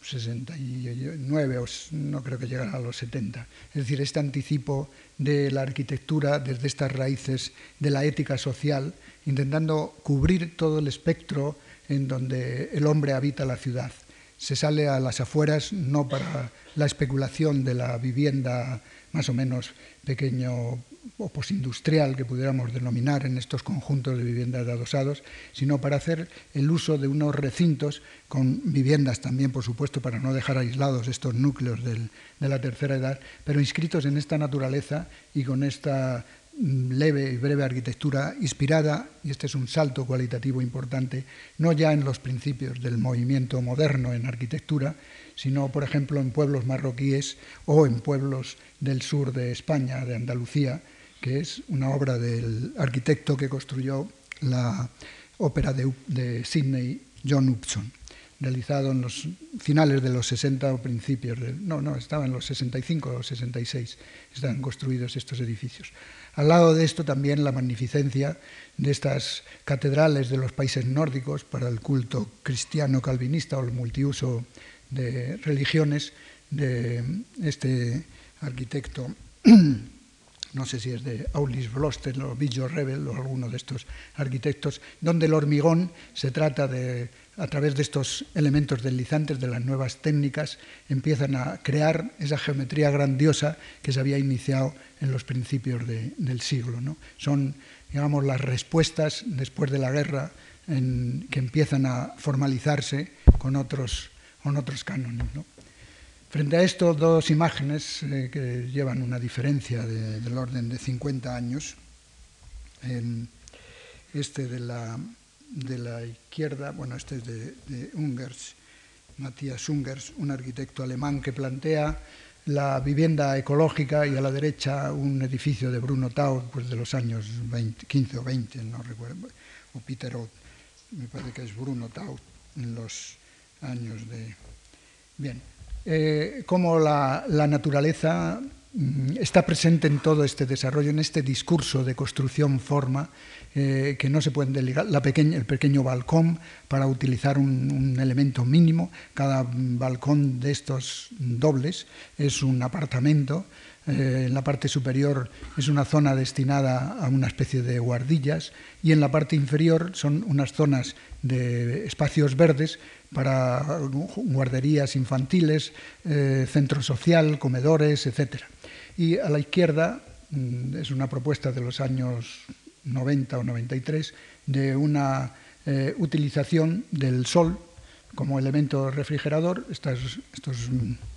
69, o no creo que llegara a los 70. Es decir, este anticipo de la arquitectura desde estas raíces de la ética social, intentando cubrir todo el espectro en donde el hombre habita la ciudad. Se sale a las afueras no para la especulación de la vivienda más o menos pequeño o posindustrial que pudiéramos denominar en estos conjuntos de viviendas de adosados, sino para hacer el uso de unos recintos con viviendas también, por supuesto, para no dejar aislados estos núcleos de la tercera edad, pero inscritos en esta naturaleza y con esta mm, leve y breve arquitectura inspirada, y este es un salto cualitativo importante, no ya en los principios del movimiento moderno en arquitectura, sino, por ejemplo, en pueblos marroquíes o en pueblos del sur de España, de Andalucía, que es una obra del arquitecto que construyó la ópera de, de Sydney, John Upson, realizado en los finales de los 60 o principios, de, no, no, estaba en los 65 o 66, están construidos estos edificios. Al lado de esto también la magnificencia de estas catedrales de los países nórdicos para el culto cristiano calvinista o el multiuso de religiones de este arquitecto, no sé si es de Aulis Bloster o Billo Rebel o alguno de estos arquitectos, donde el hormigón se trata de, a través de estos elementos deslizantes, de las nuevas técnicas, empiezan a crear esa geometría grandiosa que se había iniciado en los principios del siglo. ¿no? Son, digamos, las respuestas después de la guerra que empiezan a formalizarse con otros, con otros cánones. ¿no? Frente a esto, dos imágenes eh, que llevan una diferencia del orden de 50 años. este de la, de la, izquierda, bueno, este es de, de Ungers, Matthias Ungers, un arquitecto alemán que plantea la vivienda ecológica y a la derecha un edificio de Bruno Taut pues de los años 15 o 20, no recuerdo, o Peter Ott, me parece que es Bruno Taut en los años de... Bien, eh, cómo la, naturaleza mm, está presente en todo este desarrollo, en este discurso de construcción-forma, eh, que no se puede delegar, la el pequeño balcón para utilizar un, elemento mínimo. Cada balcón de estos dobles es un apartamento. Eh, en la parte superior es una zona destinada a una especie de guardillas y en la parte inferior son unas zonas de espacios verdes para guarderías infantiles, eh, centro social, comedores, etc. Y a la izquierda mm, es una propuesta de los años 90 o 93 de una eh, utilización del sol como elemento refrigerador, estos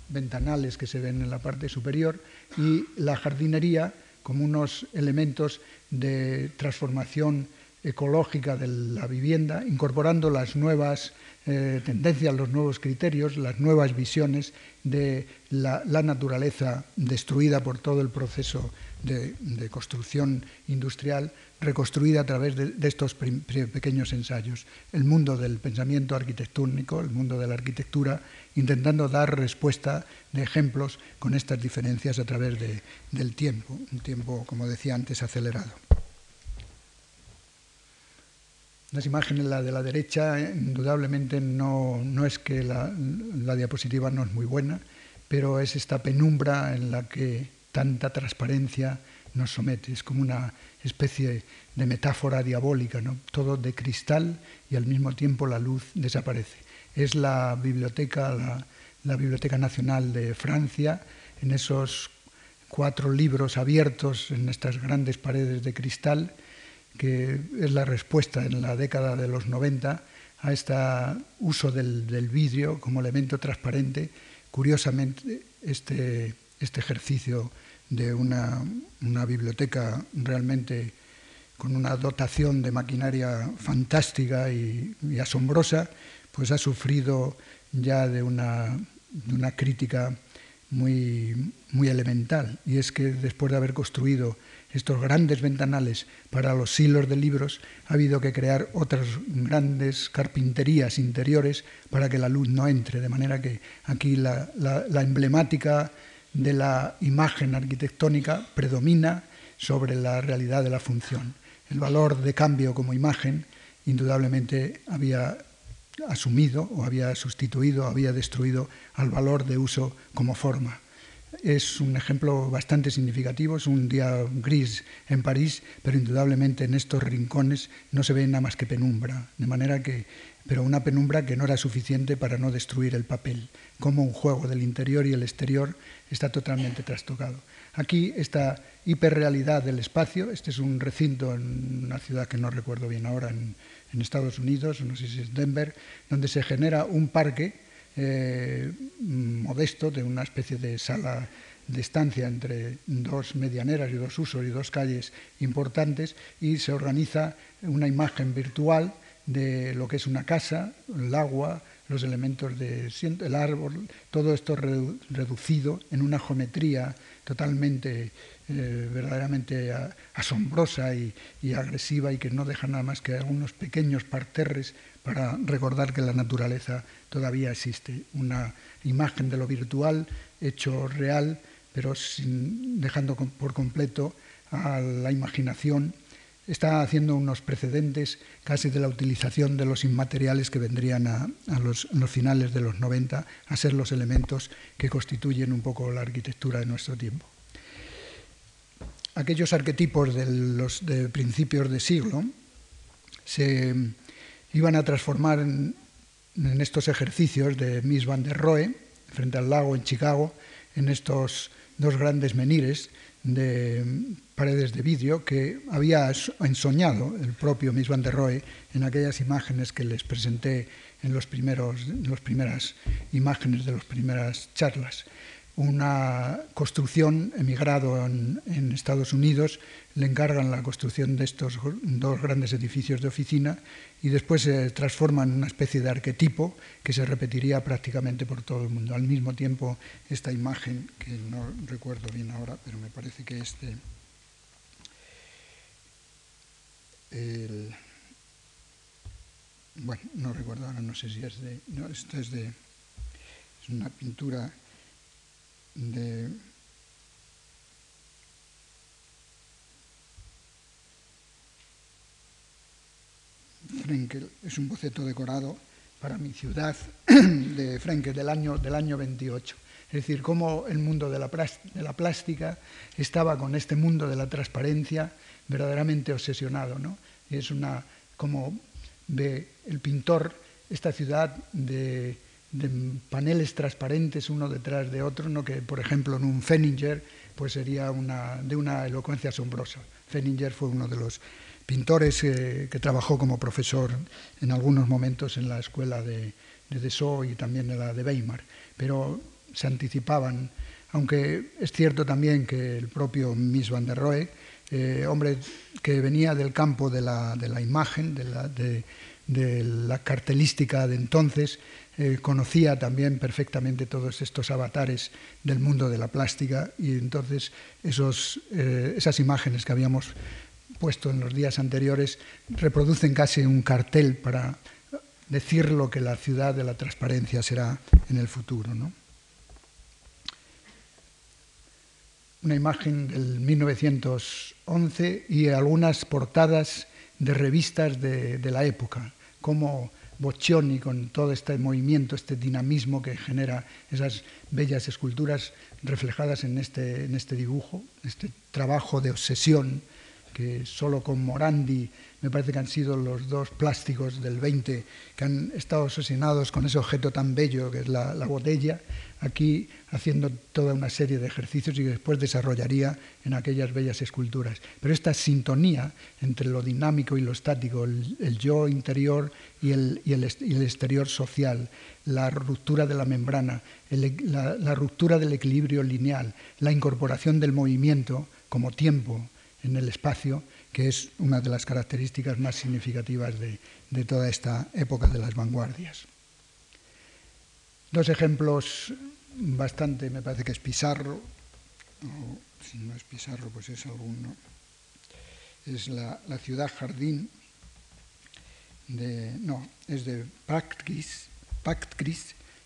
ventanales que se ven en la parte superior, y la jardinería como unos elementos de transformación ecológica de la vivienda, incorporando las nuevas eh, tendencias, los nuevos criterios, las nuevas visiones de la, naturaleza destruida por todo el proceso de, construcción industrial, reconstruida a través de, estos pequeños ensayos. El mundo del pensamiento arquitectónico, el mundo de la arquitectura, intentando dar respuesta de ejemplos con estas diferencias a través del tiempo, un tiempo, como decía antes, acelerado. Las imágenes, la de la derecha, indudablemente no, no es que la, la, diapositiva no es muy buena, pero es esta penumbra en la que tanta transparencia nos somete. Es como una especie de metáfora diabólica, ¿no? todo de cristal y al mismo tiempo la luz desaparece. Es la biblioteca, la, la Biblioteca Nacional de Francia, en esos cuatro libros abiertos en estas grandes paredes de cristal que es la respuesta en la década de los 90 a este uso del, vidrio como elemento transparente. Curiosamente, este, este ejercicio de una, biblioteca realmente con una dotación de maquinaria fantástica y, asombrosa, pues ha sufrido ya de una, de una crítica muy, muy elemental. Y es que después de haber construido estos grandes ventanales para los silos de libros, ha habido que crear otras grandes carpinterías interiores para que la luz no entre. De manera que aquí la, emblemática de la imagen arquitectónica predomina sobre la realidad de la función. El valor de cambio como imagen indudablemente había asumido o había sustituido, había destruido al valor de uso como forma es un ejemplo bastante significativo. Es un día gris en París, pero indudablemente en estos rincones no se ve nada más que penumbra, de manera que, pero una penumbra que no era suficiente para no destruir el papel. Como un juego del interior y el exterior está totalmente trastocado. Aquí esta hiperrealidad del espacio, este es un recinto en una ciudad que no recuerdo bien ahora, en, en Estados Unidos, no sé si es Denver, donde se genera un parque eh, modesto de una especie de sala de estancia entre dos medianeras y dos usos y dos calles importantes y se organiza una imagen virtual de lo que es una casa, el agua, los elementos de el árbol, todo esto reducido en una geometría totalmente, eh, verdaderamente asombrosa y, agresiva y que no deja nada más que algunos pequeños parterres para recordar que la naturaleza todavía existe. Una imagen de lo virtual hecho real, pero sin, dejando por completo a la imaginación. Está haciendo unos precedentes casi de la utilización de los inmateriales que vendrían a, los, finales de los 90 a ser los elementos que constituyen un poco la arquitectura de nuestro tiempo. Aquellos arquetipos de los de principios de siglo se iban a transformar en, estos ejercicios de Miss Van der Rohe, frente al lago en Chicago, en estos dos grandes menires de paredes de vidrio que había ensoñado el propio Miss Van der Rohe en aquellas imágenes que les presenté en, los primeros, en las primeras imágenes de las primeras charlas una construcción emigrado en, Estados Unidos, le encargan la construcción de estos dos grandes edificios de oficina y después se transforma en una especie de arquetipo que se repetiría prácticamente por todo el mundo. Al mismo tiempo, esta imagen, que no recuerdo bien ahora, pero me parece que este... bueno, no recuerdo ahora, no sé si es de... No, esto es de... Es una pintura de Frenkel, es un boceto decorado para mi ciudad de Frenkel del año, del año 28. Es decir, cómo el mundo de la, de la plástica estaba con este mundo de la transparencia verdaderamente obsesionado. ¿no? Y es una, como ve el pintor, esta ciudad de de paneles transparentes uno detrás de otro, ¿no? que por ejemplo en un Fenninger pues sería una, de una elocuencia asombrosa. Fenninger fue uno de los pintores que trabajó como profesor en algunos momentos en la escuela de, de Dessau y también en la de Weimar, pero se anticipaban aunque es cierto también que el propio Miss Van der Rohe, eh, hombre que venía del campo de la, imagen, de la, cartelística de entonces, eh, conocía también perfectamente todos estos avatares del mundo de la plástica y entonces esos, eh, esas imágenes que habíamos puesto en los días anteriores reproducen casi un cartel para decir lo que la ciudad de la transparencia será en el futuro. ¿no? Una imagen del 1911 y algunas portadas de revistas de, la época, como Boccioni con todo este movimiento, este dinamismo que genera esas bellas esculturas reflejadas en este, en este dibujo, este trabajo de obsesión que solo con Morandi me parece que han sido los dos plásticos del 20 que han estado asesinados con ese objeto tan bello que es la, botella, aquí haciendo toda una serie de ejercicios y después desarrollaría en aquellas bellas esculturas. Pero esta sintonía entre lo dinámico y lo estático, el, yo interior y el, exterior social, la ruptura de la membrana, la ruptura del equilibrio lineal, la incorporación del movimiento como tiempo en el espacio, que es una de las características más significativas de, toda esta época de las vanguardias. Dos ejemplos bastante, me parece que es Pizarro, o si no es Pizarro, pues es alguno. Es la, ciudad jardín de, no, es de Pactgris,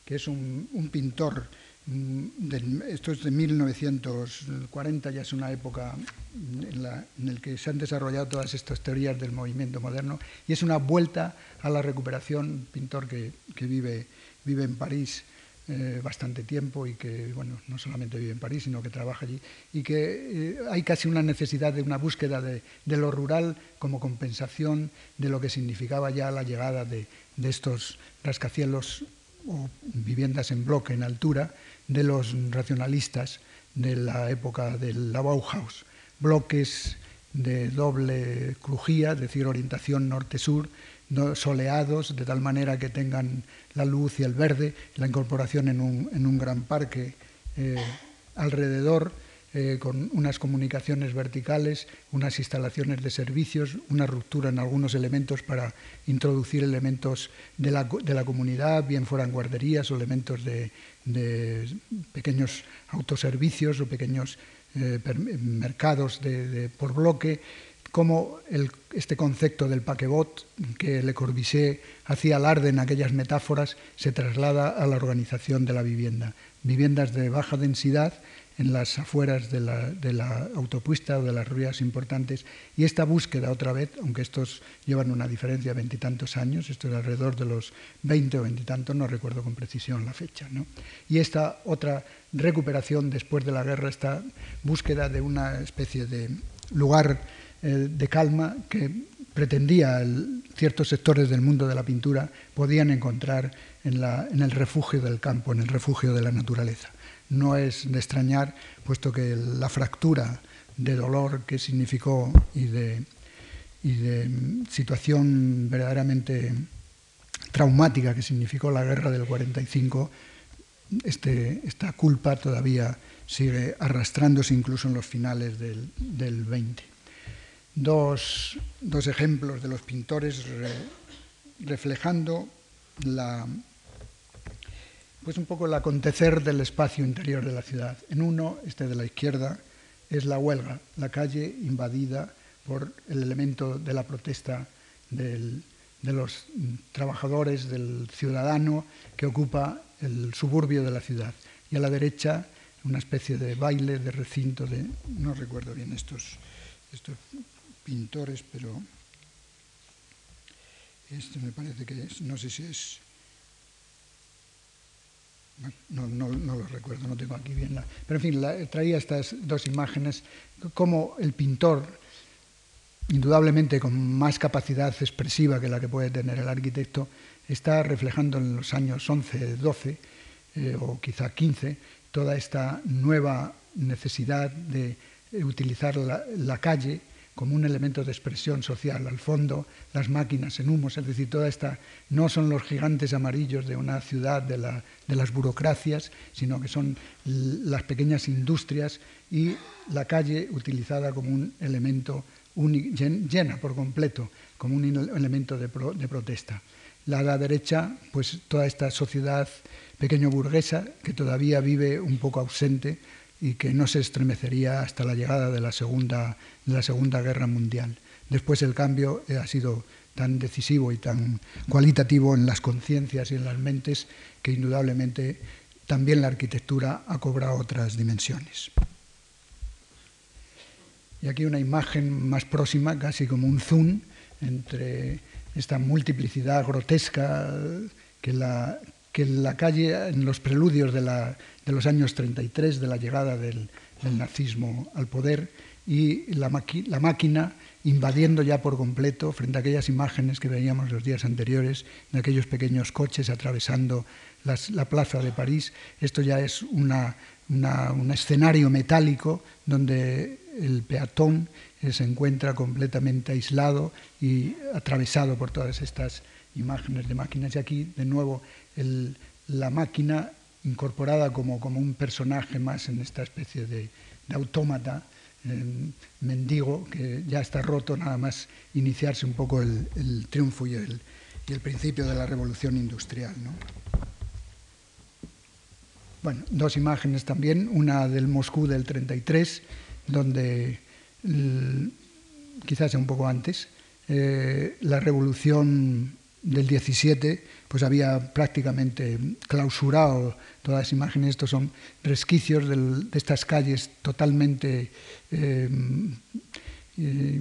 que es un pintor Mm, esto es de 1940, ya es una época en, la, en que se han desarrollado todas estas teorías del movimiento moderno y es una vuelta a la recuperación, pintor que, vive, vive en París eh, bastante tiempo y que, bueno, no solamente vive en París, sino que trabaja allí, y que eh, hay casi una necesidad de una búsqueda de, lo rural como compensación de lo que significaba ya la llegada de, de estos rascacielos o viviendas en bloque, en altura, de los racionalistas de la época del Bauhaus, bloques de doble crujía, es decir, orientación norte-sur, soleados, de tal manera que tengan la luz y el verde, la incorporación en un, gran parque eh, alrededor, eh, con unas comunicaciones verticales, unas instalaciones de servicios, una ruptura en algunos elementos para introducir elementos de la, de la comunidad, bien fueran guarderías o elementos de, pequeños autoservicios o pequeños eh, mercados de, por bloque, como este concepto del paquebot que Le Corbusier hacía alarde en aquellas metáforas se traslada a la organización de la vivienda. Viviendas de baja densidad en las afueras de la, autopista o de las ruinas importantes. Y esta búsqueda, otra vez, aunque estos llevan una diferencia de veintitantos años, esto es alrededor de los veinte o veintitantos, no recuerdo con precisión la fecha. Y esta otra recuperación después de la guerra, esta búsqueda de una especie de lugar eh, de calma que pretendía ciertos sectores del mundo de la pintura podían encontrar en el refugio del campo, en el refugio de la naturaleza no es de extrañar, puesto que la fractura de dolor que significó y de, situación verdaderamente traumática que significó la guerra del 45, este, esta culpa todavía sigue arrastrándose incluso en los finales del, 20. Dos, ejemplos de los pintores reflejando la, pues un poco el acontecer del espacio interior de la ciudad. En uno, este de la izquierda, es la huelga, la calle invadida por el elemento de la protesta de los trabajadores, del ciudadano que ocupa el suburbio de la ciudad. Y a la derecha, una especie de baile, de recinto, de, no recuerdo bien estos, estos pintores, pero este me parece que es, no sé si es no, no, no, lo recuerdo, no tengo aquí bien la... Pero en fin, traía estas dos imágenes, como el pintor, indudablemente con más capacidad expresiva que la que puede tener el arquitecto, está reflejando en los años 11, 12 eh, o quizá 15 toda esta nueva necesidad de utilizar la, calle como un elemento de expresión social. Al fondo, las máquinas en humos, es decir, toda esta, no son los gigantes amarillos de una ciudad de, las burocracias, sino que son las pequeñas industrias y la calle utilizada como un elemento llena por completo, como un elemento de, de protesta. La, la derecha, pues toda esta sociedad pequeño burguesa que todavía vive un poco ausente y que no se estremecería hasta la llegada de la Segunda, la segunda Guerra Mundial. Después el cambio ha sido tan decisivo y tan cualitativo en las conciencias y en las mentes que indudablemente también la arquitectura ha cobrado otras dimensiones. Y aquí una imagen más próxima, casi como un zoom, entre esta multiplicidad grotesca que la, que la calle, en los preludios de, de los años 33, de la llegada del, nazismo al poder, y la, la, máquina invadiendo ya por completo, frente a aquellas imágenes que veíamos los días anteriores, de aquellos pequeños coches atravesando la plaza de París. Esto ya es una, un escenario metálico donde el peatón se encuentra completamente aislado y atravesado por todas estas imágenes de máquinas. Y aquí, de nuevo, la máquina incorporada como, como, un personaje más en esta especie de, autómata, mendigo, que ya está roto, nada más iniciarse un poco el, triunfo y el, y el, principio de la revolución industrial. Bueno, dos imágenes también, una del Moscú del 33, donde quizás un poco antes, eh, la revolución del 17 pues había prácticamente clausurado todas las imágenes. Estos son resquicios de estas calles totalmente eh, eh,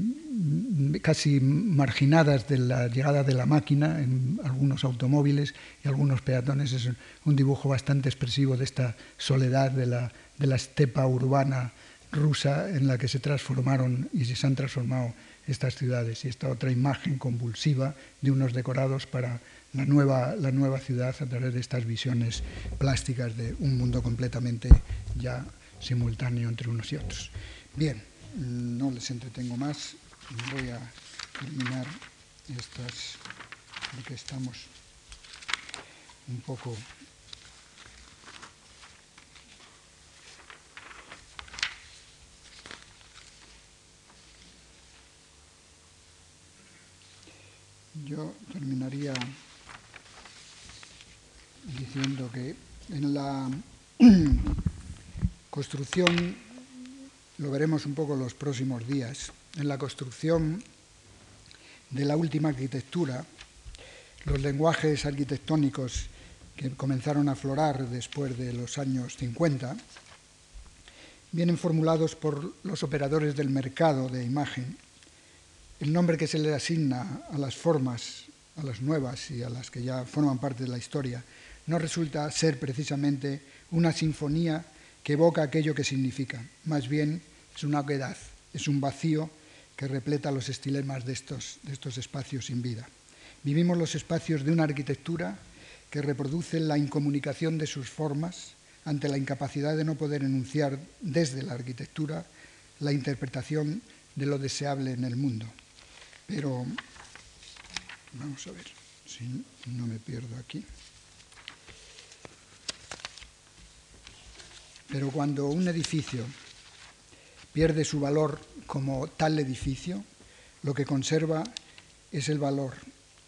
casi marginadas de la llegada de la máquina en algunos automóviles y algunos peatones. Es un dibujo bastante expresivo de esta soledad de la, de la estepa urbana rusa en la que se transformaron y se han transformado estas ciudades y esta otra imagen convulsiva de unos decorados para la nueva, la nueva ciudad a través de estas visiones plásticas de un mundo completamente ya simultáneo entre unos y otros. Bien, no les entretengo más, voy a terminar estas, porque estamos un poco Yo terminaría diciendo que en la construcción, lo veremos un poco los próximos días, en la construcción de la última arquitectura, los lenguajes arquitectónicos que comenzaron a aflorar después de los años 50, vienen formulados por los operadores del mercado de imagen el nombre que se le asigna a las formas, a las nuevas y a las que ya forman parte de la historia, no resulta ser precisamente una sinfonía que evoca aquello que significa. Más bien es una oquedad, es un vacío que repleta los estilemas de estos, de estos espacios sin vida. Vivimos los espacios de una arquitectura que reproduce la incomunicación de sus formas ante la incapacidad de no poder enunciar desde la arquitectura la interpretación de lo deseable en el mundo. Pero vamos a ver si no me pierdo aquí. Pero cuando un edificio pierde su valor como tal edificio, lo que conserva es el valor,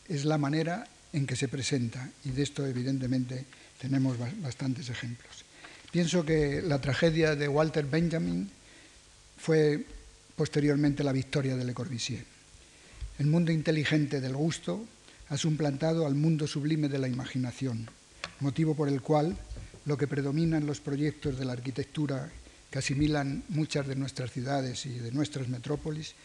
es la manera en que se presenta. Y de esto, evidentemente, tenemos bastantes ejemplos. Pienso que la tragedia de Walter Benjamin fue posteriormente la victoria de Le Corbusier. El mundo inteligente del gusto ha suplantado al mundo sublime de la imaginación, motivo por el cual lo que predomina en los proyectos de la arquitectura que asimilan muchas de nuestras ciudades y de nuestras metrópolis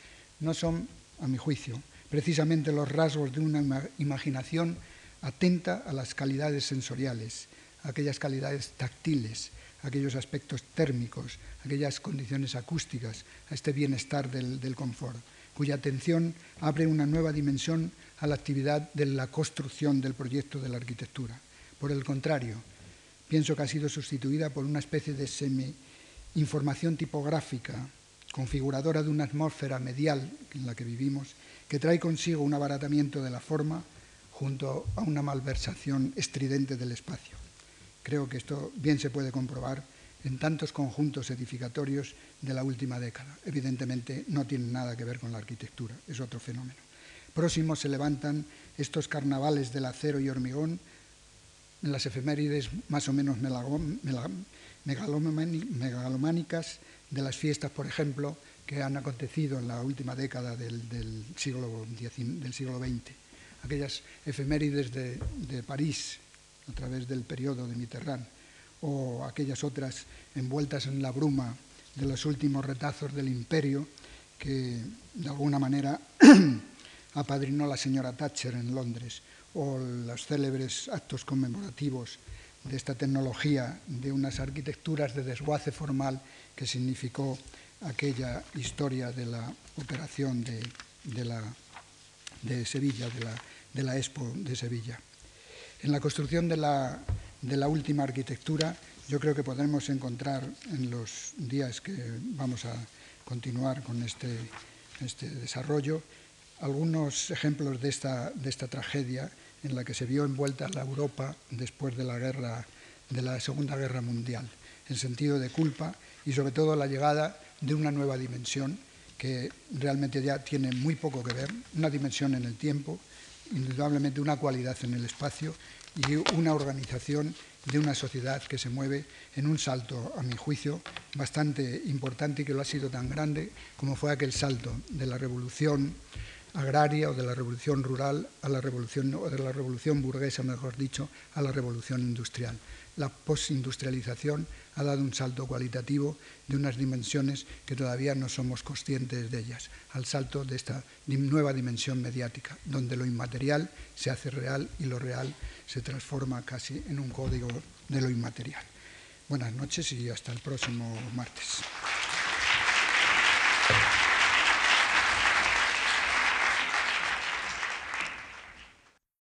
no son, a mi juicio, precisamente los rasgos de una imaginación atenta a las calidades sensoriales, aquellas calidades táctiles, aquellos aspectos térmicos, aquellas condiciones acústicas, a este bienestar del, del confort cuya atención abre una nueva dimensión a la actividad de la construcción del proyecto de la arquitectura. Por el contrario, pienso que ha sido sustituida por una especie de semi-información tipográfica configuradora de una atmósfera medial en la que vivimos, que trae consigo un abaratamiento de la forma junto a una malversación estridente del espacio. Creo que esto bien se puede comprobar en tantos conjuntos edificatorios de la última década. Evidentemente no tienen nada que ver con la arquitectura, es otro fenómeno. Próximos se levantan estos carnavales del acero y hormigón, las efemérides más o menos megalománicas de las fiestas, por ejemplo, que han acontecido en la última década del, siglo, del siglo XX. Aquellas efemérides de, de París a través del periodo de Mitterrand o aquellas otras envueltas en la bruma de los últimos retazos del imperio que de alguna manera apadrinó la señora Thatcher en Londres, o los célebres actos conmemorativos de esta tecnología, de unas arquitecturas de desguace formal que significó aquella historia de la operación de, la, de Sevilla, de la, de la Expo de Sevilla. En la construcción de la, de la última arquitectura, yo creo que podremos encontrar en los días que vamos a continuar con este, este desarrollo algunos ejemplos de esta, de esta tragedia en la que se vio envuelta la Europa después de la, guerra, de la Segunda Guerra Mundial, en sentido de culpa y sobre todo la llegada de una nueva dimensión que realmente ya tiene muy poco que ver, una dimensión en el tiempo, indudablemente una cualidad en el espacio y una organización de una sociedad que se mueve en un salto, a mi juicio, bastante importante y que lo ha sido tan grande como fue aquel salto de la revolución agraria o de la revolución rural a la revolución o de la revolución burguesa, mejor dicho, a la revolución industrial. La postindustrialización ha dado un salto cualitativo de unas dimensiones que todavía no somos conscientes de ellas, al salto de esta nueva dimensión mediática, donde lo inmaterial se hace real y lo real se transforma casi en un código de lo inmaterial. Buenas noches y hasta el próximo martes.